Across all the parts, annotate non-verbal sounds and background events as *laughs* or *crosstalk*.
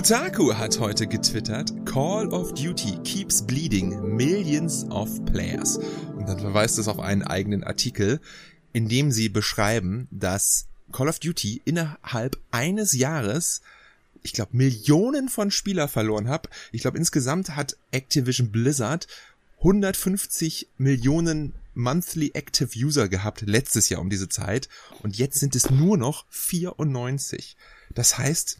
Kotaku hat heute getwittert, Call of Duty keeps bleeding millions of players. Und dann verweist es auf einen eigenen Artikel, in dem sie beschreiben, dass Call of Duty innerhalb eines Jahres ich glaube, Millionen von Spieler verloren habe. Ich glaube, insgesamt hat Activision Blizzard 150 Millionen Monthly Active User gehabt letztes Jahr um diese Zeit und jetzt sind es nur noch 94. Das heißt,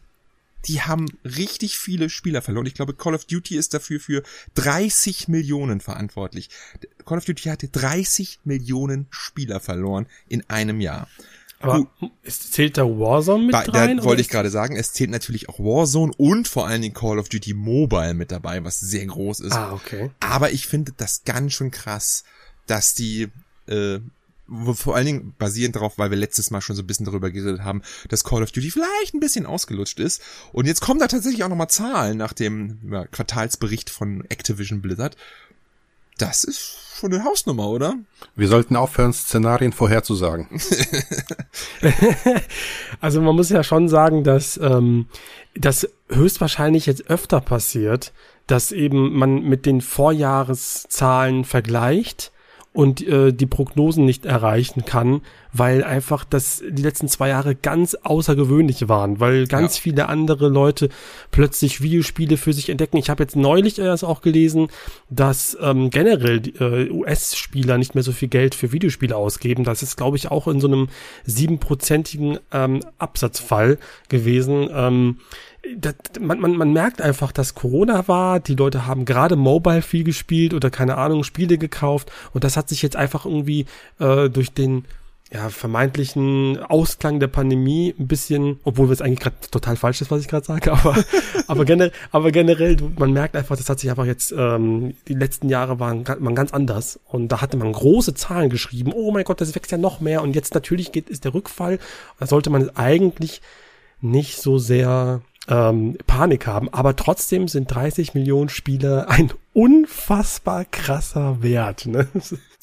die haben richtig viele Spieler verloren. Ich glaube, Call of Duty ist dafür für 30 Millionen verantwortlich. Call of Duty hatte 30 Millionen Spieler verloren in einem Jahr. Aber es zählt da Warzone mit da, rein? Da wollte ich gerade sagen, es zählt natürlich auch Warzone und vor allen Dingen Call of Duty Mobile mit dabei, was sehr groß ist. Ah, okay. Aber ich finde das ganz schön krass, dass die äh, vor allen Dingen basierend darauf, weil wir letztes Mal schon so ein bisschen darüber geredet haben, dass Call of Duty vielleicht ein bisschen ausgelutscht ist. Und jetzt kommen da tatsächlich auch nochmal Zahlen nach dem ja, Quartalsbericht von Activision Blizzard. Das ist schon eine Hausnummer, oder? Wir sollten aufhören, Szenarien vorherzusagen. *laughs* *laughs* also man muss ja schon sagen, dass ähm, das höchstwahrscheinlich jetzt öfter passiert, dass eben man mit den Vorjahreszahlen vergleicht und äh, die Prognosen nicht erreichen kann, weil einfach das die letzten zwei Jahre ganz außergewöhnlich waren, weil ganz ja. viele andere Leute plötzlich Videospiele für sich entdecken. Ich habe jetzt neulich erst auch gelesen, dass ähm, generell äh, US-Spieler nicht mehr so viel Geld für Videospiele ausgeben. Das ist, glaube ich, auch in so einem siebenprozentigen ähm, Absatzfall gewesen. Ähm, das, man, man, man merkt einfach, dass Corona war, die Leute haben gerade Mobile viel gespielt oder keine Ahnung, Spiele gekauft. Und das hat sich jetzt einfach irgendwie äh, durch den ja, vermeintlichen Ausklang der Pandemie ein bisschen, obwohl es eigentlich gerade total falsch ist, was ich gerade sage, *laughs* aber, aber, generell, aber generell, man merkt einfach, das hat sich einfach jetzt, ähm, die letzten Jahre waren, waren ganz anders. Und da hatte man große Zahlen geschrieben, oh mein Gott, das wächst ja noch mehr. Und jetzt natürlich geht, ist der Rückfall, da sollte man eigentlich nicht so sehr ähm, Panik haben. Aber trotzdem sind 30 Millionen Spieler ein unfassbar krasser Wert. Ne?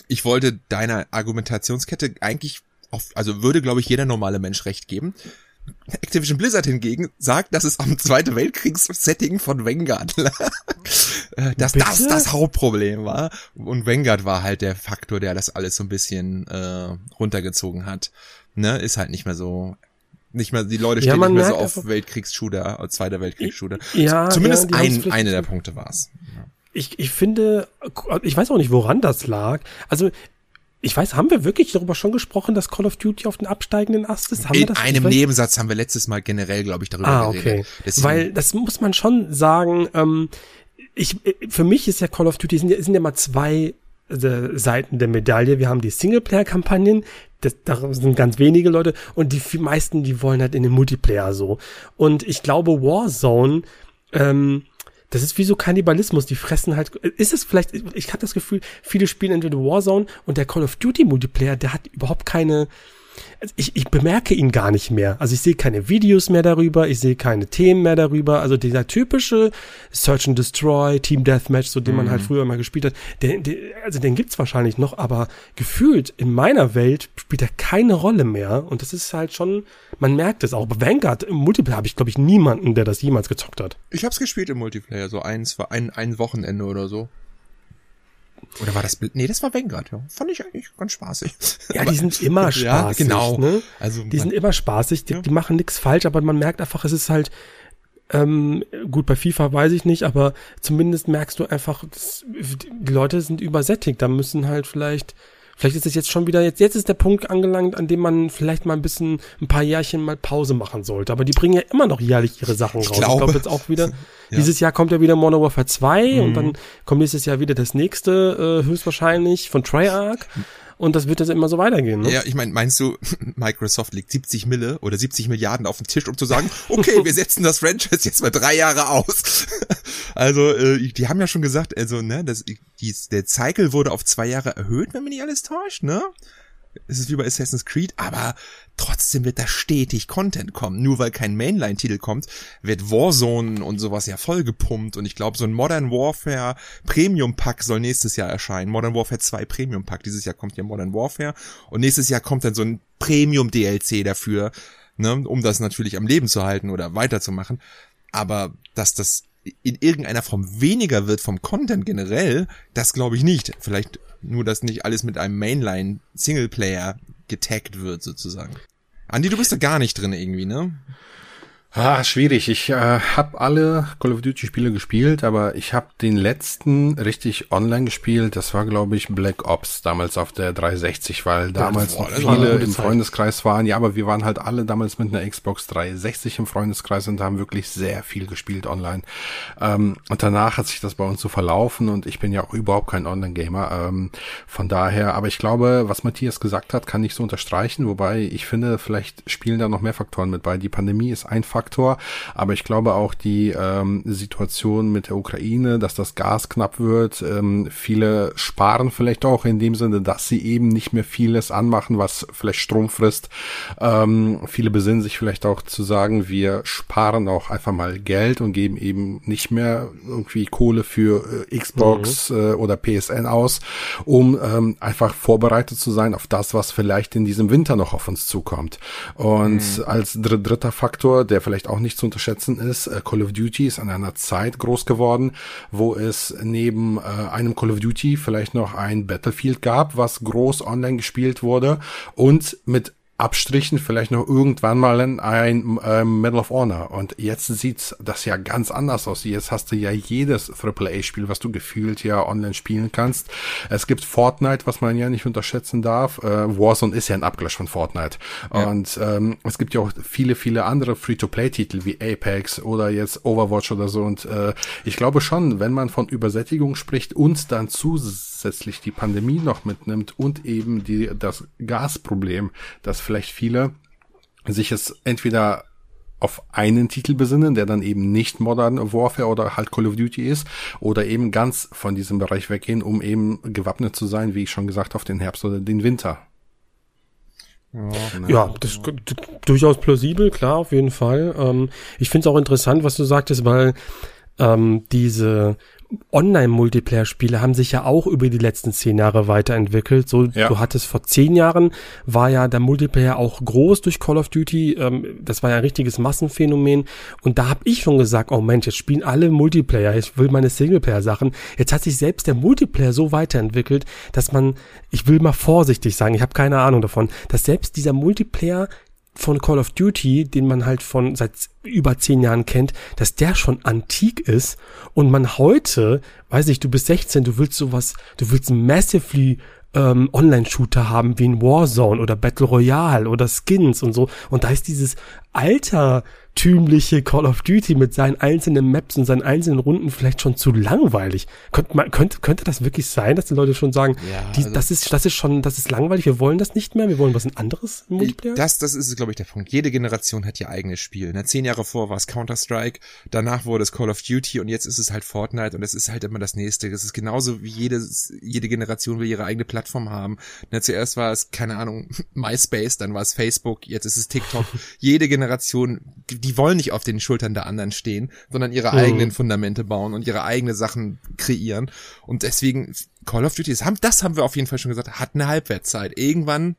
Ich wollte deiner Argumentationskette eigentlich auf, also würde, glaube ich, jeder normale Mensch recht geben. Activision Blizzard hingegen sagt, dass es am Zweiten Weltkriegssetting von Vanguard *laughs* äh, dass Bitte? das das Hauptproblem war. Und Vanguard war halt der Faktor, der das alles so ein bisschen äh, runtergezogen hat. Ne, ist halt nicht mehr so nicht mehr, die Leute stehen ja, nicht mehr so auf Weltkriegsshooter, Zweiter Weltkriegsshooter. Ja, Zumindest ja, ein, eine der Punkte war's. Ja. Ich, ich finde, ich weiß auch nicht, woran das lag. Also, ich weiß, haben wir wirklich darüber schon gesprochen, dass Call of Duty auf den absteigenden Ast ist? Haben In wir das, einem Nebensatz haben wir letztes Mal generell, glaube ich, darüber ah, geredet. Okay. Deswegen Weil das muss man schon sagen, ähm, ich, für mich ist ja Call of Duty, sind ja, sind ja mal zwei äh, Seiten der Medaille. Wir haben die Singleplayer-Kampagnen, da sind ganz wenige Leute und die meisten, die wollen halt in den Multiplayer so. Und ich glaube, Warzone, ähm, das ist wie so Kannibalismus, die fressen halt, ist es vielleicht, ich habe das Gefühl, viele spielen entweder Warzone und der Call of Duty Multiplayer, der hat überhaupt keine, also ich, ich bemerke ihn gar nicht mehr. Also ich sehe keine Videos mehr darüber, ich sehe keine Themen mehr darüber. Also dieser typische Search and Destroy, Team Deathmatch, so den mhm. man halt mhm. früher mal gespielt hat, den, den, also den gibt's wahrscheinlich noch, aber gefühlt in meiner Welt spielt er keine Rolle mehr. Und das ist halt schon, man merkt es auch. Bei Vanguard im Multiplayer habe ich, glaube ich, niemanden, der das jemals gezockt hat. Ich habe es gespielt im Multiplayer, so eins, ein, ein Wochenende oder so. Oder war das, nee, das war Vanguard, ja. Fand ich eigentlich ganz spaßig. Ja, aber, die sind *laughs* immer spaßig. Ja, genau. Ne? Also, die sind immer spaßig, die, ja. die machen nichts falsch, aber man merkt einfach, es ist halt, ähm, gut, bei FIFA weiß ich nicht, aber zumindest merkst du einfach, das, die Leute sind übersättigt. Da müssen halt vielleicht Vielleicht ist es jetzt schon wieder, jetzt, jetzt ist der Punkt angelangt, an dem man vielleicht mal ein bisschen, ein paar Jährchen mal Pause machen sollte. Aber die bringen ja immer noch jährlich ihre Sachen raus. Ich glaube, ich glaube jetzt auch wieder, *laughs* ja. dieses Jahr kommt ja wieder Modern Warfare 2 mhm. und dann kommt nächstes Jahr wieder das nächste, äh, höchstwahrscheinlich von Treyarch. Und das wird jetzt immer so weitergehen. Ne? Ja, ich meine, meinst du, *laughs* Microsoft legt 70 Mille oder 70 Milliarden auf den Tisch, um zu sagen, *laughs* okay, wir setzen das Franchise jetzt mal drei Jahre aus. *laughs* also, äh, die haben ja schon gesagt, also, ne, das, die, der Cycle wurde auf zwei Jahre erhöht, wenn mich nicht alles täuscht, ne? Es ist wie bei Assassin's Creed, aber trotzdem wird da stetig Content kommen. Nur weil kein Mainline-Titel kommt, wird Warzone und sowas ja voll gepumpt. Und ich glaube, so ein Modern Warfare Premium Pack soll nächstes Jahr erscheinen. Modern Warfare 2 Premium Pack. Dieses Jahr kommt ja Modern Warfare. Und nächstes Jahr kommt dann so ein Premium DLC dafür, ne, um das natürlich am Leben zu halten oder weiterzumachen. Aber dass das in irgendeiner Form weniger wird vom Content generell, das glaube ich nicht. Vielleicht nur, dass nicht alles mit einem Mainline Singleplayer getaggt wird sozusagen. Andi, du bist da gar nicht drin irgendwie, ne? Ah, schwierig. Ich äh, habe alle Call of Duty Spiele gespielt, aber ich habe den letzten richtig online gespielt. Das war, glaube ich, Black Ops damals auf der 360, weil damals das war viele im. Freundeskreis waren. Ja, aber wir waren halt alle damals mit einer Xbox 360 im Freundeskreis und haben wirklich sehr viel gespielt online. Ähm, und danach hat sich das bei uns so verlaufen und ich bin ja auch überhaupt kein Online-Gamer. Ähm, von daher, aber ich glaube, was Matthias gesagt hat, kann ich so unterstreichen. Wobei ich finde, vielleicht spielen da noch mehr Faktoren mit bei. Die Pandemie ist ein Faktor, aber ich glaube auch die ähm, Situation mit der Ukraine, dass das Gas knapp wird. Ähm, viele sparen vielleicht auch in dem Sinne, dass sie eben nicht mehr vieles anmachen, was vielleicht Strom frisst. Ähm, viele besinnen sich vielleicht auch zu sagen, wir sparen auch einfach mal Geld und geben eben nicht mehr irgendwie Kohle für äh, Xbox äh, oder PSN aus, um ähm, einfach vorbereitet zu sein auf das, was vielleicht in diesem Winter noch auf uns zukommt. Und als dr dritter Faktor, der vielleicht auch nicht zu unterschätzen ist, äh, Call of Duty ist an einer Zeit groß geworden, wo es neben äh, einem Call of Duty vielleicht noch ein Battlefield gab, was groß online gespielt wurde und mit Abstrichen vielleicht noch irgendwann mal ein, ein ähm, Medal of Honor. Und jetzt sieht's das ja ganz anders aus. Jetzt hast du ja jedes AAA-Spiel, was du gefühlt ja online spielen kannst. Es gibt Fortnite, was man ja nicht unterschätzen darf. Äh, Warzone ist ja ein Abgleich von Fortnite. Ja. Und ähm, es gibt ja auch viele, viele andere Free-to-Play-Titel wie Apex oder jetzt Overwatch oder so. Und äh, ich glaube schon, wenn man von Übersättigung spricht und dann zusätzlich die Pandemie noch mitnimmt und eben die, das Gasproblem, dass vielleicht viele sich es entweder auf einen Titel besinnen, der dann eben nicht Modern Warfare oder halt Call of Duty ist, oder eben ganz von diesem Bereich weggehen, um eben gewappnet zu sein, wie ich schon gesagt, auf den Herbst oder den Winter. Ja, das ist d- durchaus plausibel, klar, auf jeden Fall. Ähm, ich finde es auch interessant, was du sagtest, weil ähm, diese Online-Multiplayer-Spiele haben sich ja auch über die letzten zehn Jahre weiterentwickelt. So, Ja. du hattest vor zehn Jahren, war ja der Multiplayer auch groß durch Call of Duty. Ähm, das war ja ein richtiges Massenphänomen. Und da habe ich schon gesagt, oh Mensch, jetzt spielen alle Multiplayer, ich will meine Singleplayer-Sachen. Jetzt hat sich selbst der Multiplayer so weiterentwickelt, dass man, ich will mal vorsichtig sagen, ich habe keine Ahnung davon, dass selbst dieser Multiplayer von Call of Duty, den man halt von seit über zehn Jahren kennt, dass der schon antik ist und man heute, weiß ich, du bist 16, du willst sowas, du willst massively ähm, Online-Shooter haben wie ein Warzone oder Battle Royale oder Skins und so. Und da ist dieses altertümliche Call of Duty mit seinen einzelnen Maps und seinen einzelnen Runden vielleicht schon zu langweilig. Könnte, man, könnte, könnte das wirklich sein, dass die Leute schon sagen, Ja, die, also- das ist, das ist schon, das ist langweilig, wir wollen das nicht mehr, wir wollen was anderes im Multiplayer? Das, das ist, glaube ich, der Punkt. Jede Generation hat ihr eigenes Spiel. Ne? Zehn Jahre vor war es Counter-Strike, danach wurde es Call of Duty und jetzt ist es halt Fortnite und es ist halt immer das nächste. Es ist genauso wie jedes, jede Generation will ihre eigene Plattform haben. Ne? Zuerst war es, keine Ahnung, *laughs* MySpace, dann war es Facebook, jetzt ist es TikTok. *laughs* Jede Generation, die wollen nicht auf den Schultern der anderen stehen, sondern ihre Mhm. eigenen Fundamente bauen und ihre eigene Sachen kreieren. Und deswegen, Call of Duty, das haben, das haben wir auf jeden Fall schon gesagt, hat eine Halbwertszeit. Irgendwann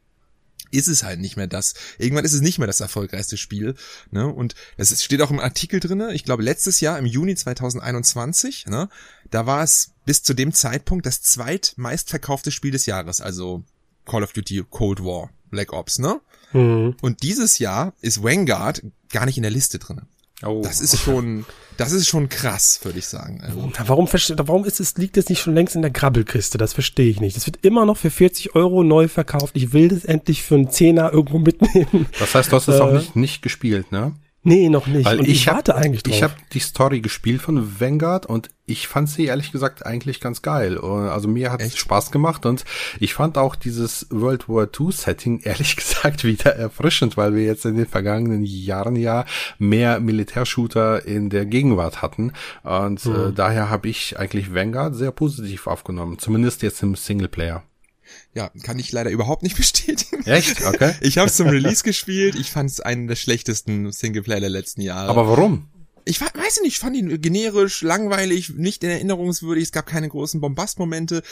ist es halt nicht mehr das. Irgendwann ist es nicht mehr das erfolgreichste Spiel. Ne? Und es steht auch im Artikel drinne. Ich glaube, letztes Jahr im Juni 2021, ne, da war es bis zu dem Zeitpunkt das zweitmeistverkaufte Spiel des Jahres. Also Call of Duty Cold War, Black Ops, ne? Mhm. Und dieses Jahr ist Vanguard gar nicht in der Liste drinne. Oh. Das ist schon, das ist schon krass, würde ich sagen. Also, Warum, warum ist es, liegt es nicht schon längst in der Grabbelkiste? Das verstehe ich nicht. Das wird immer noch für 40 Euro neu verkauft. Ich will das endlich für einen Zehner irgendwo mitnehmen. Das heißt, du hast es auch Äh, nicht, nicht gespielt, ne? Nee, noch nicht. Weil und ich, ich, hab- warte eigentlich drauf. Ich habe die Story gespielt von Vanguard und ich fand sie ehrlich gesagt eigentlich ganz geil. Also mir hat es? Spaß gemacht und ich fand auch dieses World War II Setting *laughs* ehrlich gesagt wieder erfrischend, weil wir jetzt in den vergangenen Jahren ja mehr Militärshooter in der Gegenwart hatten und äh, daher habe ich eigentlich Vanguard sehr positiv aufgenommen, zumindest jetzt im Singleplayer. Ja, kann ich leider überhaupt nicht *laughs* bestätigen. Echt? Okay. Ich habe es zum Release gespielt. Ich fand es einen der schlechtesten Singleplayer der letzten Jahre. Aber warum? Ich weiß nicht, ich fand ihn generisch, langweilig, nicht in erinnerungswürdig, es gab keine großen Bombastmomente.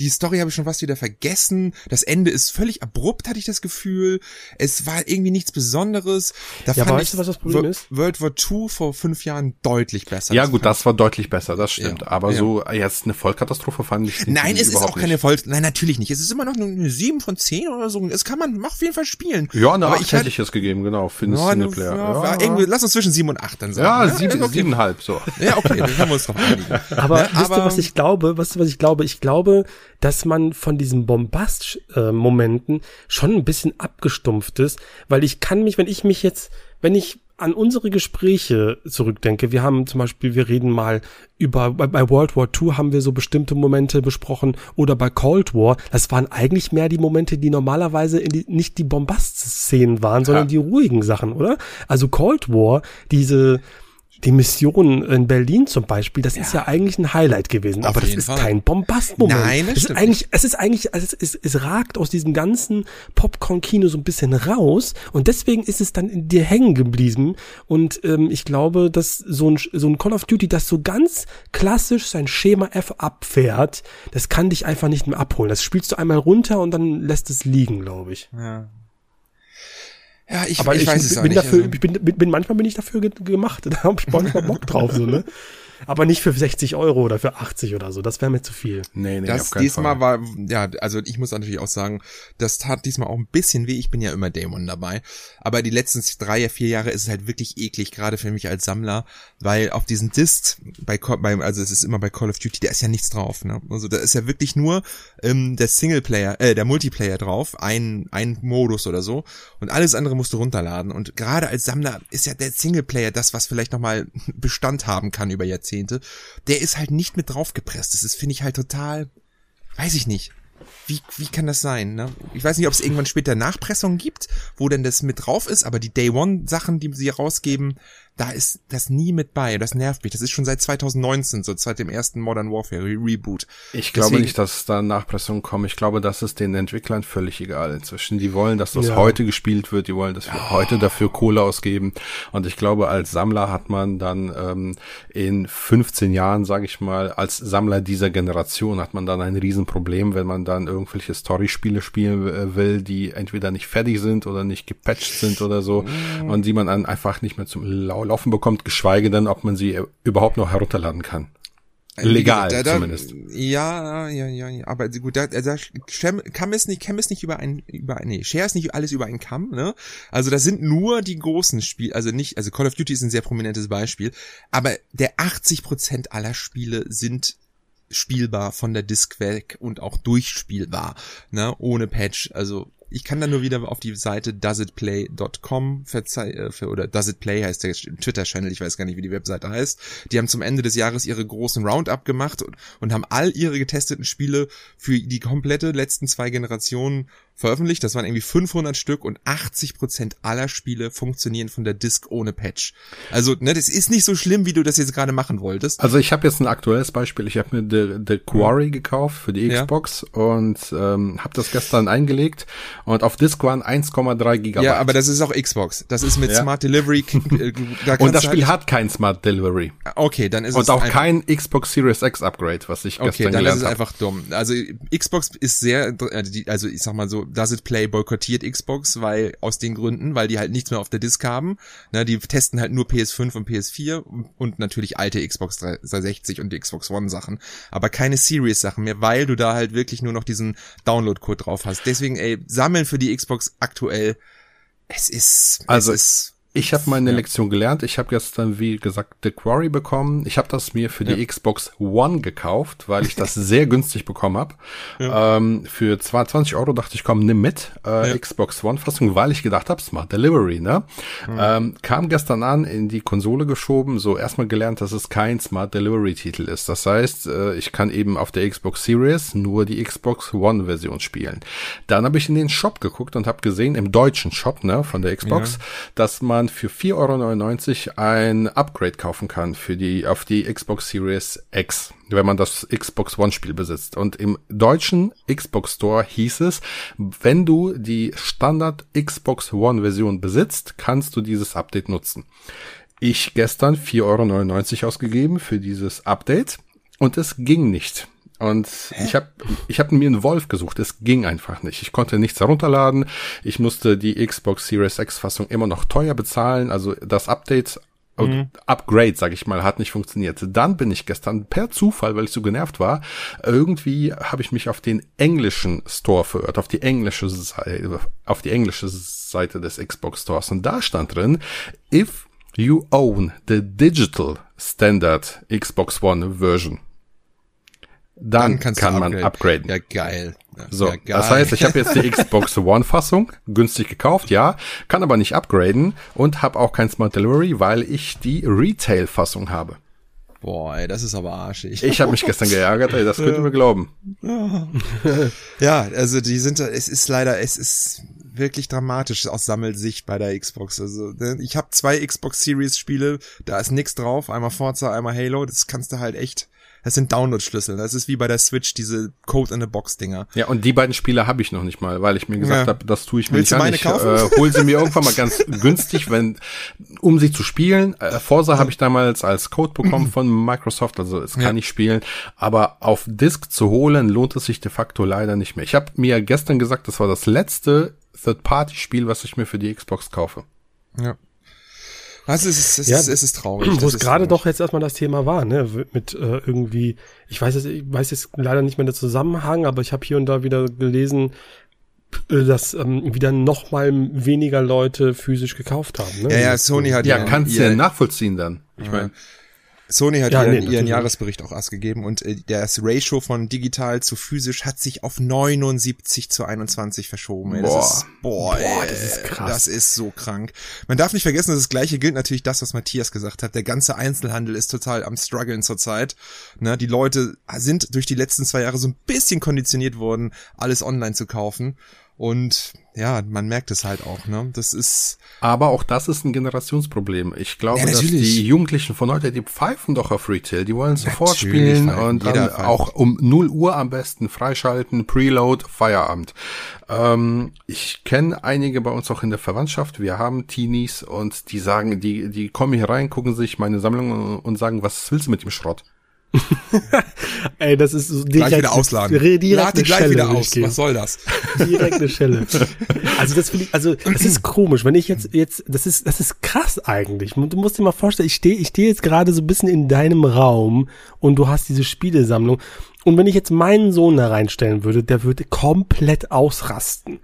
Die Story habe ich schon fast wieder vergessen. Das Ende ist völlig abrupt, hatte ich das Gefühl. Es war irgendwie nichts Besonderes. Da ja, fand weißt ich du, was das Problem ist? World War II vor fünf Jahren deutlich besser. Ja, das gut, das war deutlich besser, das stimmt. Ja, Aber ja. so jetzt eine Vollkatastrophe fand ich Nein, es ist auch keine Voll, nein, natürlich nicht. Es ist immer noch eine 7 von 10 oder so. Es kann man auf jeden Fall spielen. Ja, eine Aber 8 ich hätte ich es gegeben, genau, für einen Singleplayer. Ja, ja. lass uns zwischen 7 und 8 dann sagen. Ja, ne? Sieben, okay. siebeneinhalb, so. Ja, okay, dann haben wir uns drauf einigen. Aber ja, wisst ihr, was ich glaube? Wisst ihr, was ich glaube? Ich glaube, dass man von diesen Bombast-Momenten schon ein bisschen abgestumpft ist, weil ich kann mich, wenn ich mich jetzt, wenn ich an unsere Gespräche zurückdenke, wir haben zum Beispiel, wir reden mal über, bei, bei World War II haben wir so bestimmte Momente besprochen oder bei Cold War, das waren eigentlich mehr die Momente, die normalerweise in die, nicht die Bombast-Szenen waren, sondern ja. die ruhigen Sachen, oder? Also Cold War, diese, die Mission in Berlin zum Beispiel, das ja. ist ja eigentlich ein Highlight gewesen, Auf aber das ist Fall. kein Bombastmoment. Nein, das es ist eigentlich, es ist eigentlich, also es, es, es ragt aus diesem ganzen Popcorn-Kino so ein bisschen raus und deswegen ist es dann in dir hängen geblieben und ähm, ich glaube, dass so ein, so ein Call of Duty, das so ganz klassisch sein Schema F abfährt, das kann dich einfach nicht mehr abholen. Das spielst du einmal runter und dann lässt es liegen, glaube ich. Ja. Ja, ich, aber ich, ich weiß es bin, bin dafür, also. ich bin, bin, manchmal bin ich dafür gemacht. *laughs* Da habe ich manchmal Bock drauf, so, ne? *laughs* aber nicht für 60 Euro oder für 80 oder so. Das wäre mir zu viel. Nee, nee, das diesmal Fall. war, ja, also ich muss natürlich auch sagen, das tat diesmal auch ein bisschen weh. Ich bin ja immer Dämon dabei. Aber die letzten drei, vier Jahre ist es halt wirklich eklig, gerade für mich als Sammler, weil auf diesen Discs, bei, bei also es ist immer bei Call of Duty, da ist ja nichts drauf. Ne? Also da ist ja wirklich nur ähm, der Singleplayer, äh, der Multiplayer drauf, ein, ein Modus oder so. Und alles andere musst du runterladen. Und gerade als Sammler ist ja der Singleplayer das, was vielleicht nochmal Bestand haben kann über Jahrzehnte. Jahrzehnte, der ist halt nicht mit draufgepresst. Das ist, finde ich halt total, weiß ich nicht. Wie, wie kann das sein? Ne? Ich weiß nicht, ob es irgendwann später Nachpressungen gibt, wo denn das mit drauf ist, aber die Day One Sachen, die sie rausgeben, da ist das nie mit bei. Das nervt mich. Das ist schon seit 2019, so seit dem ersten Modern Warfare Re Reboot. Ich glaube Deswegen, nicht, dass da Nachpressungen kommen. Ich glaube, das ist den Entwicklern völlig egal inzwischen. Die wollen, dass das ja. heute gespielt wird. Die wollen, dass wir oh. heute dafür Kohle ausgeben. Und ich glaube, als Sammler hat man dann ähm, in 15 Jahren, sage ich mal, als Sammler dieser Generation hat man dann ein Riesenproblem, wenn man dann irgendwelche Storyspiele spielen äh, will, die entweder nicht fertig sind oder nicht gepatcht sind oder so mm. und die man dann einfach nicht mehr zum Laut Laufen bekommt, geschweige denn, ob man sie überhaupt noch herunterladen kann. Äh, Legal da, da, zumindest. Ja, ja, ja, ja, aber gut, da, da kann es nicht, kann es nicht über ein, über ein, nee, Share ist nicht alles über einen Kamm, ne? Also das sind nur die großen Spiele, also nicht, also Call of Duty ist ein sehr prominentes Beispiel, aber der 80 Prozent aller Spiele sind spielbar von der Disk weg und auch durchspielbar, ne, ohne Patch. Also ich kann dann nur wieder auf die Seite doesitplay.com äh, oder doesitplay heißt der Twitter-Channel, ich weiß gar nicht, wie die Webseite heißt. Die haben zum Ende des Jahres ihre großen Roundup gemacht und, und haben all ihre getesteten Spiele für die komplette letzten zwei Generationen veröffentlicht. Das waren irgendwie 500 Stück und 80 Prozent aller Spiele funktionieren von der Disk ohne Patch. Also, ne, das ist nicht so schlimm, wie du das jetzt gerade machen wolltest. Also ich habe jetzt ein aktuelles Beispiel. Ich habe mir The, The Quarry gekauft für die Xbox ja. und ähm, habe das gestern eingelegt und auf Disk waren 1,3 Gigabyte. Ja, aber das ist auch Xbox. Das ist mit ja. Smart Delivery. *laughs* Äh, da und das Spiel halt hat kein Smart Delivery. Okay, dann ist und es und auch kein Xbox Series X Upgrade, was ich okay, gestern gelernt habe. Okay, dann ist es einfach dumm. Also Xbox ist sehr, also ich sag mal so, Does It Play boykottiert Xbox, weil aus den Gründen, weil die halt nichts mehr auf der Disk haben. Ne, die testen halt nur PS5 und PS4 und natürlich alte Xbox 360 und die Xbox One Sachen, aber keine Series Sachen mehr, weil du da halt wirklich nur noch diesen Download Code drauf hast. Deswegen ey, sammeln für die Xbox aktuell es ist also es ist ich habe meine ja. Lektion gelernt. Ich habe gestern, wie gesagt, The Quarry bekommen. Ich habe das mir für ja. die Xbox One gekauft, weil ich das *laughs* sehr günstig bekommen habe. Ja. Ähm, für 22 Euro dachte ich, komm, nimm mit. Äh, Xbox One-Fassung, weil ich gedacht habe, Smart Delivery, ne? Ähm, kam gestern an, in die Konsole geschoben, so erstmal gelernt, dass es kein Smart Delivery-Titel ist. Das heißt, äh, ich kann eben auf der Xbox Series nur die Xbox One-Version spielen. Dann habe ich in den Shop geguckt und habe gesehen, im deutschen Shop, ne, von der Xbox, dass man man für 4,99 Euro ein Upgrade kaufen kann für die, auf die Xbox Series X, wenn man das Xbox One Spiel besitzt. Und im deutschen Xbox Store hieß es, wenn du die Standard Xbox One Version besitzt, kannst du dieses Update nutzen. Ich gestern 4,99 Euro ausgegeben für dieses Update und es ging nicht. Und Hä? ich habe ich hab mir einen Wolf gesucht. Es ging einfach nicht. Ich konnte nichts herunterladen. Ich musste die Xbox Series X Fassung immer noch teuer bezahlen. Also das Update mhm. Upgrade, sag ich mal, hat nicht funktioniert. Dann bin ich gestern per Zufall, weil ich so genervt war, irgendwie habe ich mich auf den englischen Store verirrt, auf die englische Seite, auf die englische Seite des Xbox Stores. Und da stand drin, if you own the digital standard Xbox One version dann, dann kann man upgraden. Ja, geil. Ja, so, ja, geil. das heißt, ich habe jetzt die *laughs* Xbox One Fassung günstig gekauft, ja, kann aber nicht upgraden und habe auch kein Smart Delivery, weil ich die Retail Fassung habe. Boah, ey, das ist aber arschig. Ich habe mich *laughs* gestern geärgert, ey, das könnt ihr mir glauben. Ja, also die sind es ist leider, es ist wirklich dramatisch aus Sammelsicht bei der Xbox. Also ne, ich habe zwei Xbox Series Spiele, da ist nix drauf, einmal Forza, einmal Halo, das kannst du halt echt das sind Download-Schlüssel. Das ist wie bei der Switch, diese Code in a Box Dinger. Ja, und die beiden Spiele habe ich noch nicht mal, weil ich mir gesagt ja. habe, das tue ich mir Willst nicht an. Ich äh, hol sie mir irgendwann mal ganz *laughs* günstig, wenn um sie zu spielen. Äh, Forza habe ich damals als Code bekommen von Microsoft, also es kann ja. ich spielen, aber auf Disk zu holen lohnt es sich de facto leider nicht mehr. Ich habe mir gestern gesagt, das war das letzte Third-Party-Spiel, was ich mir für die Xbox kaufe. Ja. Also es ist, es, ja, ist, es ist traurig. Wo es gerade doch jetzt erstmal das Thema war, ne? Mit äh, irgendwie, ich weiß jetzt, ich weiß jetzt leider nicht mehr den Zusammenhang, aber ich habe hier und da wieder gelesen, äh, dass ähm, wieder noch mal weniger Leute physisch gekauft haben. Ne? Ja, ja, Sony hat ja, ja kannst du ja nachvollziehen dann. Ich ja. meine, Sony hat ja, ihren, nee, ihren Jahresbericht auch erst gegeben und äh, das Ratio von digital zu physisch hat sich auf 79 zu 21 verschoben. Ey. Das boah. Ist, boah, boah das ist krass. Das ist so krank. Man darf nicht vergessen, dass das gleiche gilt natürlich das, was Matthias gesagt hat. Der ganze Einzelhandel ist total am struggeln zurzeit. Ne, die Leute sind durch die letzten zwei Jahre so ein bisschen konditioniert worden, alles online zu kaufen. Und ja, man merkt es halt auch, ne? Das ist. Aber auch das ist ein Generationsproblem. Ich glaube, ja, dass die Jugendlichen von heute, die pfeifen doch auf Retail, die wollen sofort natürlich spielen und dann auch um 0 Uhr am besten freischalten, Preload, Feierabend. Ähm, ich kenne einige bei uns auch in der Verwandtschaft. Wir haben Teenies und die sagen, die, die kommen hier rein, gucken sich meine Sammlung und sagen, was willst du mit dem Schrott? *laughs* Ey, das ist so direkt, gleich wieder ausladen. Direkt Lade gleich Schelle, wieder aus. Was soll das? Direkt eine Schelle. *laughs* Also das finde ich, also das ist komisch, wenn ich jetzt jetzt das ist das ist krass eigentlich. Du musst dir mal vorstellen, ich stehe ich stehe jetzt gerade so ein bisschen in deinem Raum und du hast diese Spielesammlung und wenn ich jetzt meinen Sohn da reinstellen würde, der würde komplett ausrasten.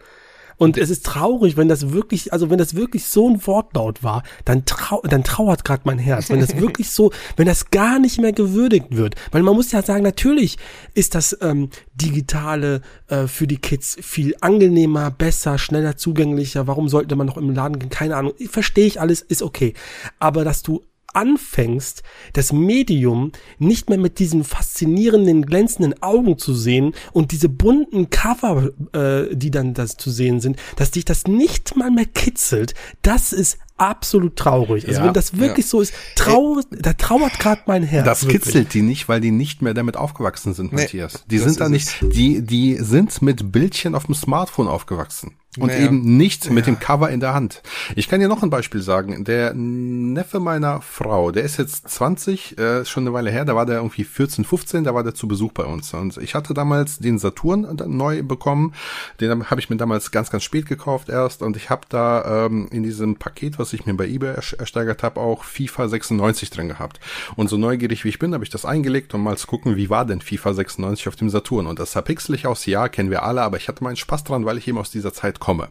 Und es ist traurig, wenn das wirklich, also wenn das wirklich so ein Wortlaut war, dann, trau dann trauert gerade mein Herz. Wenn das wirklich so, *laughs* wenn das gar nicht mehr gewürdigt wird. Weil man muss ja sagen, natürlich ist das ähm, Digitale äh, für die Kids viel angenehmer, besser, schneller zugänglicher. Warum sollte man noch im Laden gehen? Keine Ahnung. Verstehe ich alles, ist okay. Aber dass du anfängst, das Medium nicht mehr mit diesen faszinierenden, glänzenden Augen zu sehen und diese bunten Cover, äh, die dann das zu sehen sind, dass dich das nicht mal mehr kitzelt, das ist absolut traurig. Also ja, wenn das wirklich ja. so ist, trau da trauert gerade mein Herz. Das wirklich. kitzelt die nicht, weil die nicht mehr damit aufgewachsen sind, nee, Matthias. Die sind da nicht, die, die sind mit Bildchen auf dem Smartphone aufgewachsen. Und naja. eben nicht ja. mit dem Cover in der Hand. Ich kann dir noch ein Beispiel sagen. Der Neffe meiner Frau, der ist jetzt 20, äh, schon eine Weile her, da war der irgendwie 14, 15, da war der zu Besuch bei uns. Und ich hatte damals den Saturn neu bekommen. Den habe ich mir damals ganz, ganz spät gekauft erst. Und ich habe da ähm, in diesem Paket, was ich mir bei eBay ersteigert habe, auch FIFA 96 drin gehabt. Und so neugierig wie ich bin, habe ich das eingelegt, um mal zu gucken, wie war denn FIFA 96 auf dem Saturn. Und das sah pixelig aus, ja, kennen wir alle, aber ich hatte meinen Spaß dran, weil ich eben aus dieser Zeit komme.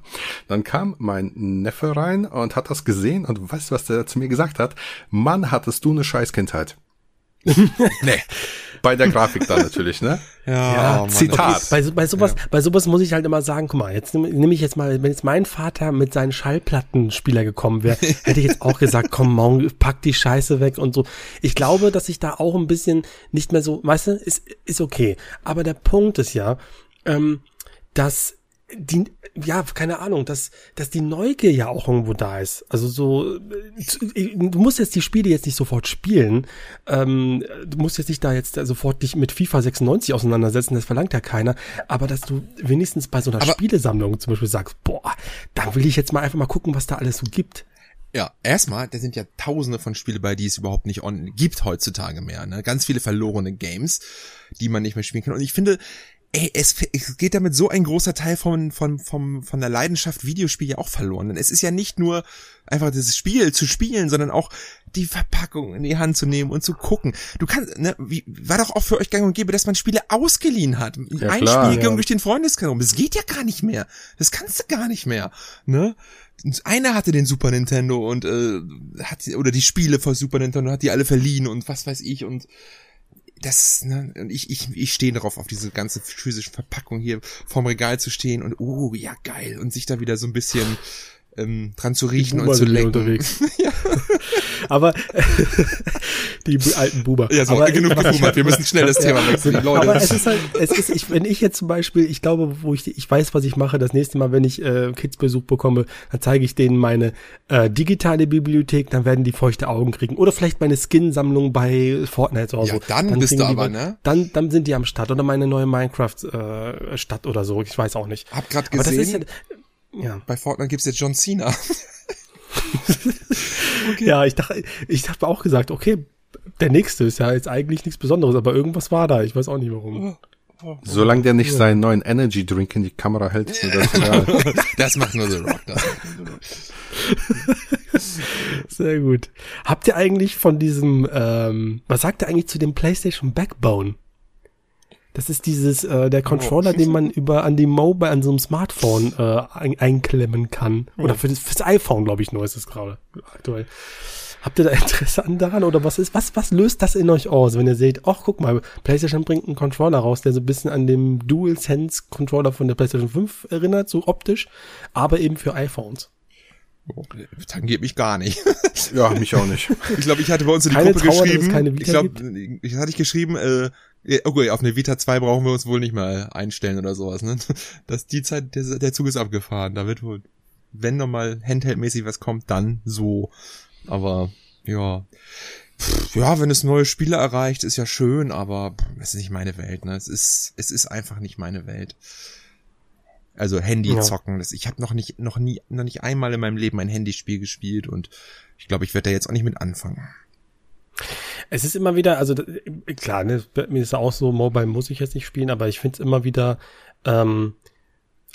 Dann kam mein Neffe rein und hat das gesehen und weißt du, was der zu mir gesagt hat? Mann, hattest du eine Scheißkindheit. *laughs* nee. Bei der Grafik da natürlich, ne? Ja, ja Zitat. Okay, bei, bei sowas, ja. bei sowas muss ich halt immer sagen, guck mal, jetzt nehme nehm ich jetzt mal, wenn jetzt mein Vater mit seinen Schallplattenspieler gekommen wäre, *laughs* hätte ich jetzt auch gesagt, komm, morgen pack die Scheiße weg und so. Ich glaube, dass ich da auch ein bisschen nicht mehr so, weißt du, ist, ist okay. Aber der Punkt ist ja, ähm, dass die, ja, keine Ahnung, dass, dass die Neugier ja auch irgendwo da ist. Also so, äh, du musst jetzt die Spiele jetzt nicht sofort spielen. Ähm, du musst jetzt nicht da jetzt sofort dich mit FIFA 96 auseinandersetzen, das verlangt ja keiner. Aber dass du wenigstens bei so einer aber Spielesammlung zum Beispiel sagst, boah, da will ich jetzt mal einfach mal gucken, was da alles so gibt. Ja, erstmal, da sind ja tausende von Spiele bei, die es überhaupt nicht on gibt heutzutage mehr. Ne? Ganz viele verlorene Games, die man nicht mehr spielen kann. Und ich finde, ey, es, es geht damit so ein großer Teil von, von, von, von der Leidenschaft Videospiel ja auch verloren. Denn es ist ja nicht nur einfach das Spiel zu spielen, sondern auch die Verpackung in die Hand zu nehmen und zu gucken. Du kannst, ne, wie, war doch auch für euch gang und gäbe, dass man Spiele ausgeliehen hat. Ja, Spiel ging ja. durch den Freundeskreis. Das geht ja gar nicht mehr. Das kannst du gar nicht mehr. Ne? Einer hatte den Super Nintendo und äh, hat oder die Spiele von Super Nintendo hat die alle verliehen und was weiß ich und das, ne, und ich, ich, ich stehe darauf, auf diese ganze physische Verpackung hier vorm Regal zu stehen und oh, ja, geil, und sich da wieder so ein bisschen ähm, dran zu riechen und zu lenken. unterwegs. *laughs* Aber *laughs* die alten Buber. Ja, so, aber, genug was ich gebumert, wir müssen schnell das Thema wechseln, Leute. Aber es ist halt, es ist, ich, wenn ich jetzt zum Beispiel, ich glaube, wo ich, ich weiß, was ich mache, das nächste Mal, wenn ich äh, Kids-Besuch bekomme, dann zeige ich denen meine äh, digitale Bibliothek, dann werden die feuchte Augen kriegen. Oder vielleicht meine Skin-Sammlung bei Fortnite oder Ja, so. dann bist kriegen du die aber, was- ne? Dann, dann sind die am Start. Oder meine neue Minecraft-Stadt oder so, ich weiß auch nicht. Hab grad Aber das ist gesehen, ja, ja. bei Fortnite gibt's jetzt John Cena. *laughs* Ja, ich dachte, ich habe auch gesagt, okay, der nächste ist ja jetzt eigentlich nichts Besonderes, aber irgendwas war da. Ich weiß auch nicht warum. Solange der nicht seinen neuen Energy Drink in die Kamera hält, ist mir das egal. *laughs* Das macht nur The Rock. Das macht nur The Rock. Sehr gut. Habt ihr eigentlich von diesem, ähm, was sagt ihr eigentlich zu dem PlayStation Backbone? Das ist dieses, äh, der Controller, den man über an die Mobile, an so einem Smartphone äh, ein, einklemmen kann. Oder für das, fürs iPhone, glaube ich, nur ist es gerade aktuell. Habt ihr da Interesse an daran oder was ist, was, was löst das in euch aus, wenn ihr seht, ach, guck mal, PlayStation bringt einen Controller raus, der so ein bisschen an dem DualSense Controller von der PlayStation 5 erinnert, so optisch, aber eben für iPhones. Oh, Tangiert mich gar nicht. Ja, mich auch nicht. Ich glaube, ich hatte bei uns in die Keine Gruppe Trauer, geschrieben. keine ich glaube, ich hatte ich geschrieben, äh, ja, okay, auf eine Vita 2 brauchen wir uns wohl nicht mal einstellen oder sowas, ne? *laughs* Das die Zeit, der, der Zug ist abgefahren. Da wird wohl, wenn nochmal Handheld-mäßig was kommt, dann so. Aber ja. Pff, Ja, wenn es neue Spiele erreicht, ist ja schön, aber pff, es ist nicht meine Welt, ne? Es ist, es ist einfach nicht meine Welt. Also Handy Ja. zocken. Das, ich habe noch nicht, noch nie, noch nicht einmal in meinem Leben ein Handyspiel gespielt und ich glaube, ich werde da jetzt auch nicht mit anfangen. Es ist immer wieder, also klar, ne, mir ist auch so, Mobile muss ich jetzt nicht spielen, aber ich finde es immer wieder, ähm,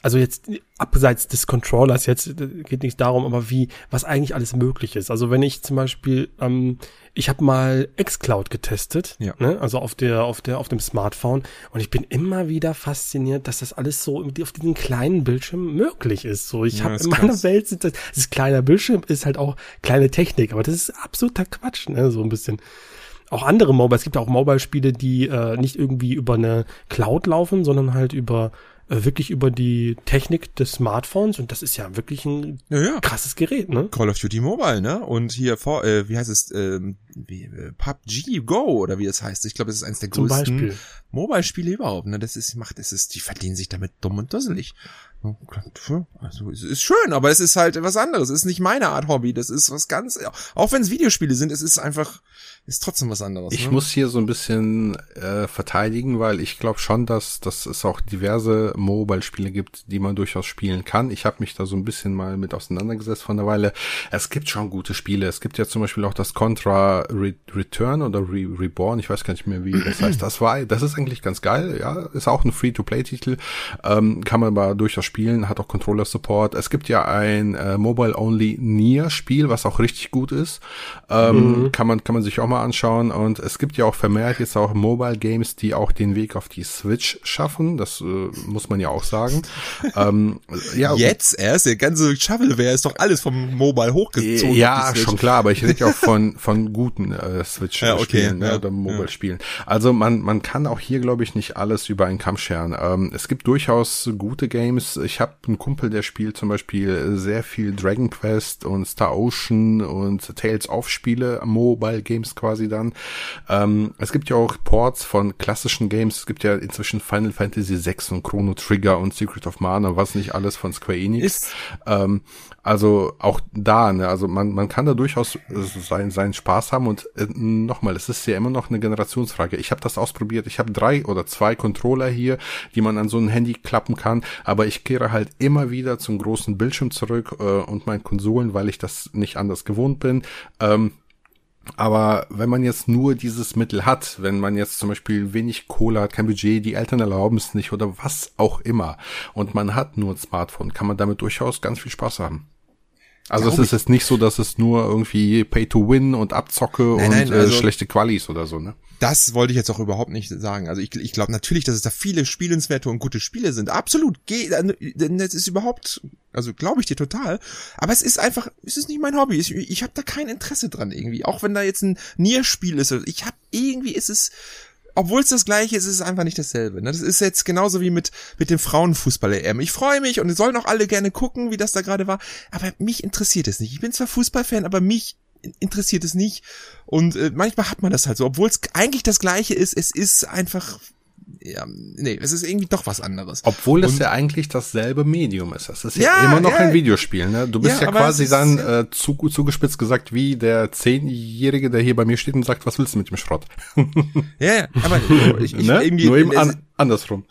also jetzt abseits des Controllers jetzt äh, geht nicht darum, aber wie, was eigentlich alles möglich ist. Also wenn ich zum Beispiel, ähm, ich habe mal xCloud getestet, Ja. ne, also auf der, auf der, auf dem Smartphone und ich bin immer wieder fasziniert, dass das alles so auf diesem kleinen Bildschirm möglich ist. So, ich Ja, habe in meiner krass. Welt sind das, das kleiner Bildschirm, ist halt auch kleine Technik, aber das ist absoluter Quatsch, ne, so ein bisschen auch andere Mobile. Es gibt auch Mobile-Spiele, die äh, nicht irgendwie über eine Cloud laufen, sondern halt über äh, wirklich über die Technik des Smartphones und das ist ja wirklich ein Ja, ja. krasses Gerät, ne? Call of Duty Mobile, ne? Und hier vor, äh, wie heißt es, ähm, wie, äh, PUBG Go oder wie es heißt. Ich glaube, es ist eines der Zum größten. Mobile-Spiele überhaupt, ne? Das ist, macht, es ist, die verdienen sich damit dumm und dusselig. Also, es ist schön, aber es ist halt was anderes. Es ist nicht meine Art Hobby. Das ist was ganz, auch wenn es Videospiele sind, es ist einfach, ist trotzdem was anderes. Ich ne? muss hier so ein bisschen äh, verteidigen, weil ich glaube schon, dass, dass es auch diverse Mobile-Spiele gibt, die man durchaus spielen kann. Ich habe mich da so ein bisschen mal mit auseinandergesetzt von der Weile. Es gibt schon gute Spiele. Es gibt ja zum Beispiel auch das Contra Re Return oder Re Reborn. Ich weiß gar nicht mehr, wie das heißt. Das war, das ist eigentlich ganz geil. Ja, ist auch ein Free-to-Play-Titel. Ähm, kann man aber durchaus spielen. Hat auch Controller-Support. Es gibt ja ein äh, Mobile-Only Nier-Spiel, was auch richtig gut ist. Ähm, Kann man, kann man sich auch mal anschauen. Und es gibt ja auch vermehrt jetzt auch Mobile Games, die auch den Weg auf die Switch schaffen. Das äh, muss man ja auch sagen. *laughs* ähm, ja, Jetzt erst, der ganze Shovelware ist doch alles vom Mobile hochgezogen. ja, schon klar, aber ich rede ja auch von, *laughs* von guten äh, Switch-Spielen Ja, okay, ne, ja, oder Mobile-Spielen. Also man, man kann auch hier, glaube ich, nicht alles über einen Kamm scheren. Ähm, es gibt durchaus gute Games. Ich habe einen Kumpel, der spielt zum Beispiel sehr viel Dragon Quest und Star Ocean und Tales of Spiele, Mobile Games quasi dann. Ähm, es gibt ja auch Ports von klassischen Games. Es gibt ja inzwischen Final Fantasy 6 und Chrono Trigger und Secret of Mana, was nicht alles von Square Enix. Ähm, also auch da, ne, also man, man kann da durchaus seinen, seinen Spaß haben und äh, nochmal, es ist ja immer noch eine Generationsfrage. Ich habe das ausprobiert, ich habe drei oder zwei Controller hier, die man an so ein Handy klappen kann, aber ich kehre halt immer wieder zum großen Bildschirm zurück äh, und meinen Konsolen, weil ich das nicht anders gewohnt bin. Ähm, aber wenn man jetzt nur dieses Mittel hat, wenn man jetzt zum Beispiel wenig Kohle hat, kein Budget, die Eltern erlauben es nicht oder was auch immer und man hat nur ein Smartphone, kann man damit durchaus ganz viel Spaß haben. Also es ist jetzt nicht so, dass es nur irgendwie Pay to Win und Abzocke nein, und nein, äh, also schlechte Qualis oder so, ne? Das wollte ich jetzt auch überhaupt nicht sagen. Also ich, ich glaube natürlich, dass es da viele spielenswerte und gute Spiele sind. Absolut. Geht, das ist überhaupt, also glaube ich dir total. Aber es ist einfach, es ist nicht mein Hobby. Ich, ich habe da kein Interesse dran irgendwie. Auch wenn da jetzt ein Nier-Spiel ist. Ich habe irgendwie ist es obwohl es das gleiche ist, ist es einfach nicht dasselbe. Ne? Das ist jetzt genauso wie mit, mit dem Frauenfußball-EM. Ich freue mich und sollen auch alle gerne gucken, wie das da gerade war. Aber mich interessiert es nicht. Ich bin zwar Fußballfan, aber mich interessiert es nicht. Und äh, manchmal hat man das halt so, obwohl es eigentlich das gleiche ist. Es ist einfach ja, nee, es ist irgendwie doch was anderes. Obwohl es ja eigentlich dasselbe Medium ist. Es ist ja, ja immer noch ja, ein Videospiel, ne? Du bist ja, ja quasi dann äh, zu, zugespitzt gesagt wie der Zehnjährige, der hier bei mir steht und sagt, was willst du mit dem Schrott? ja, aber *laughs* ich, ich ne? irgendwie, Nur eben an, andersrum.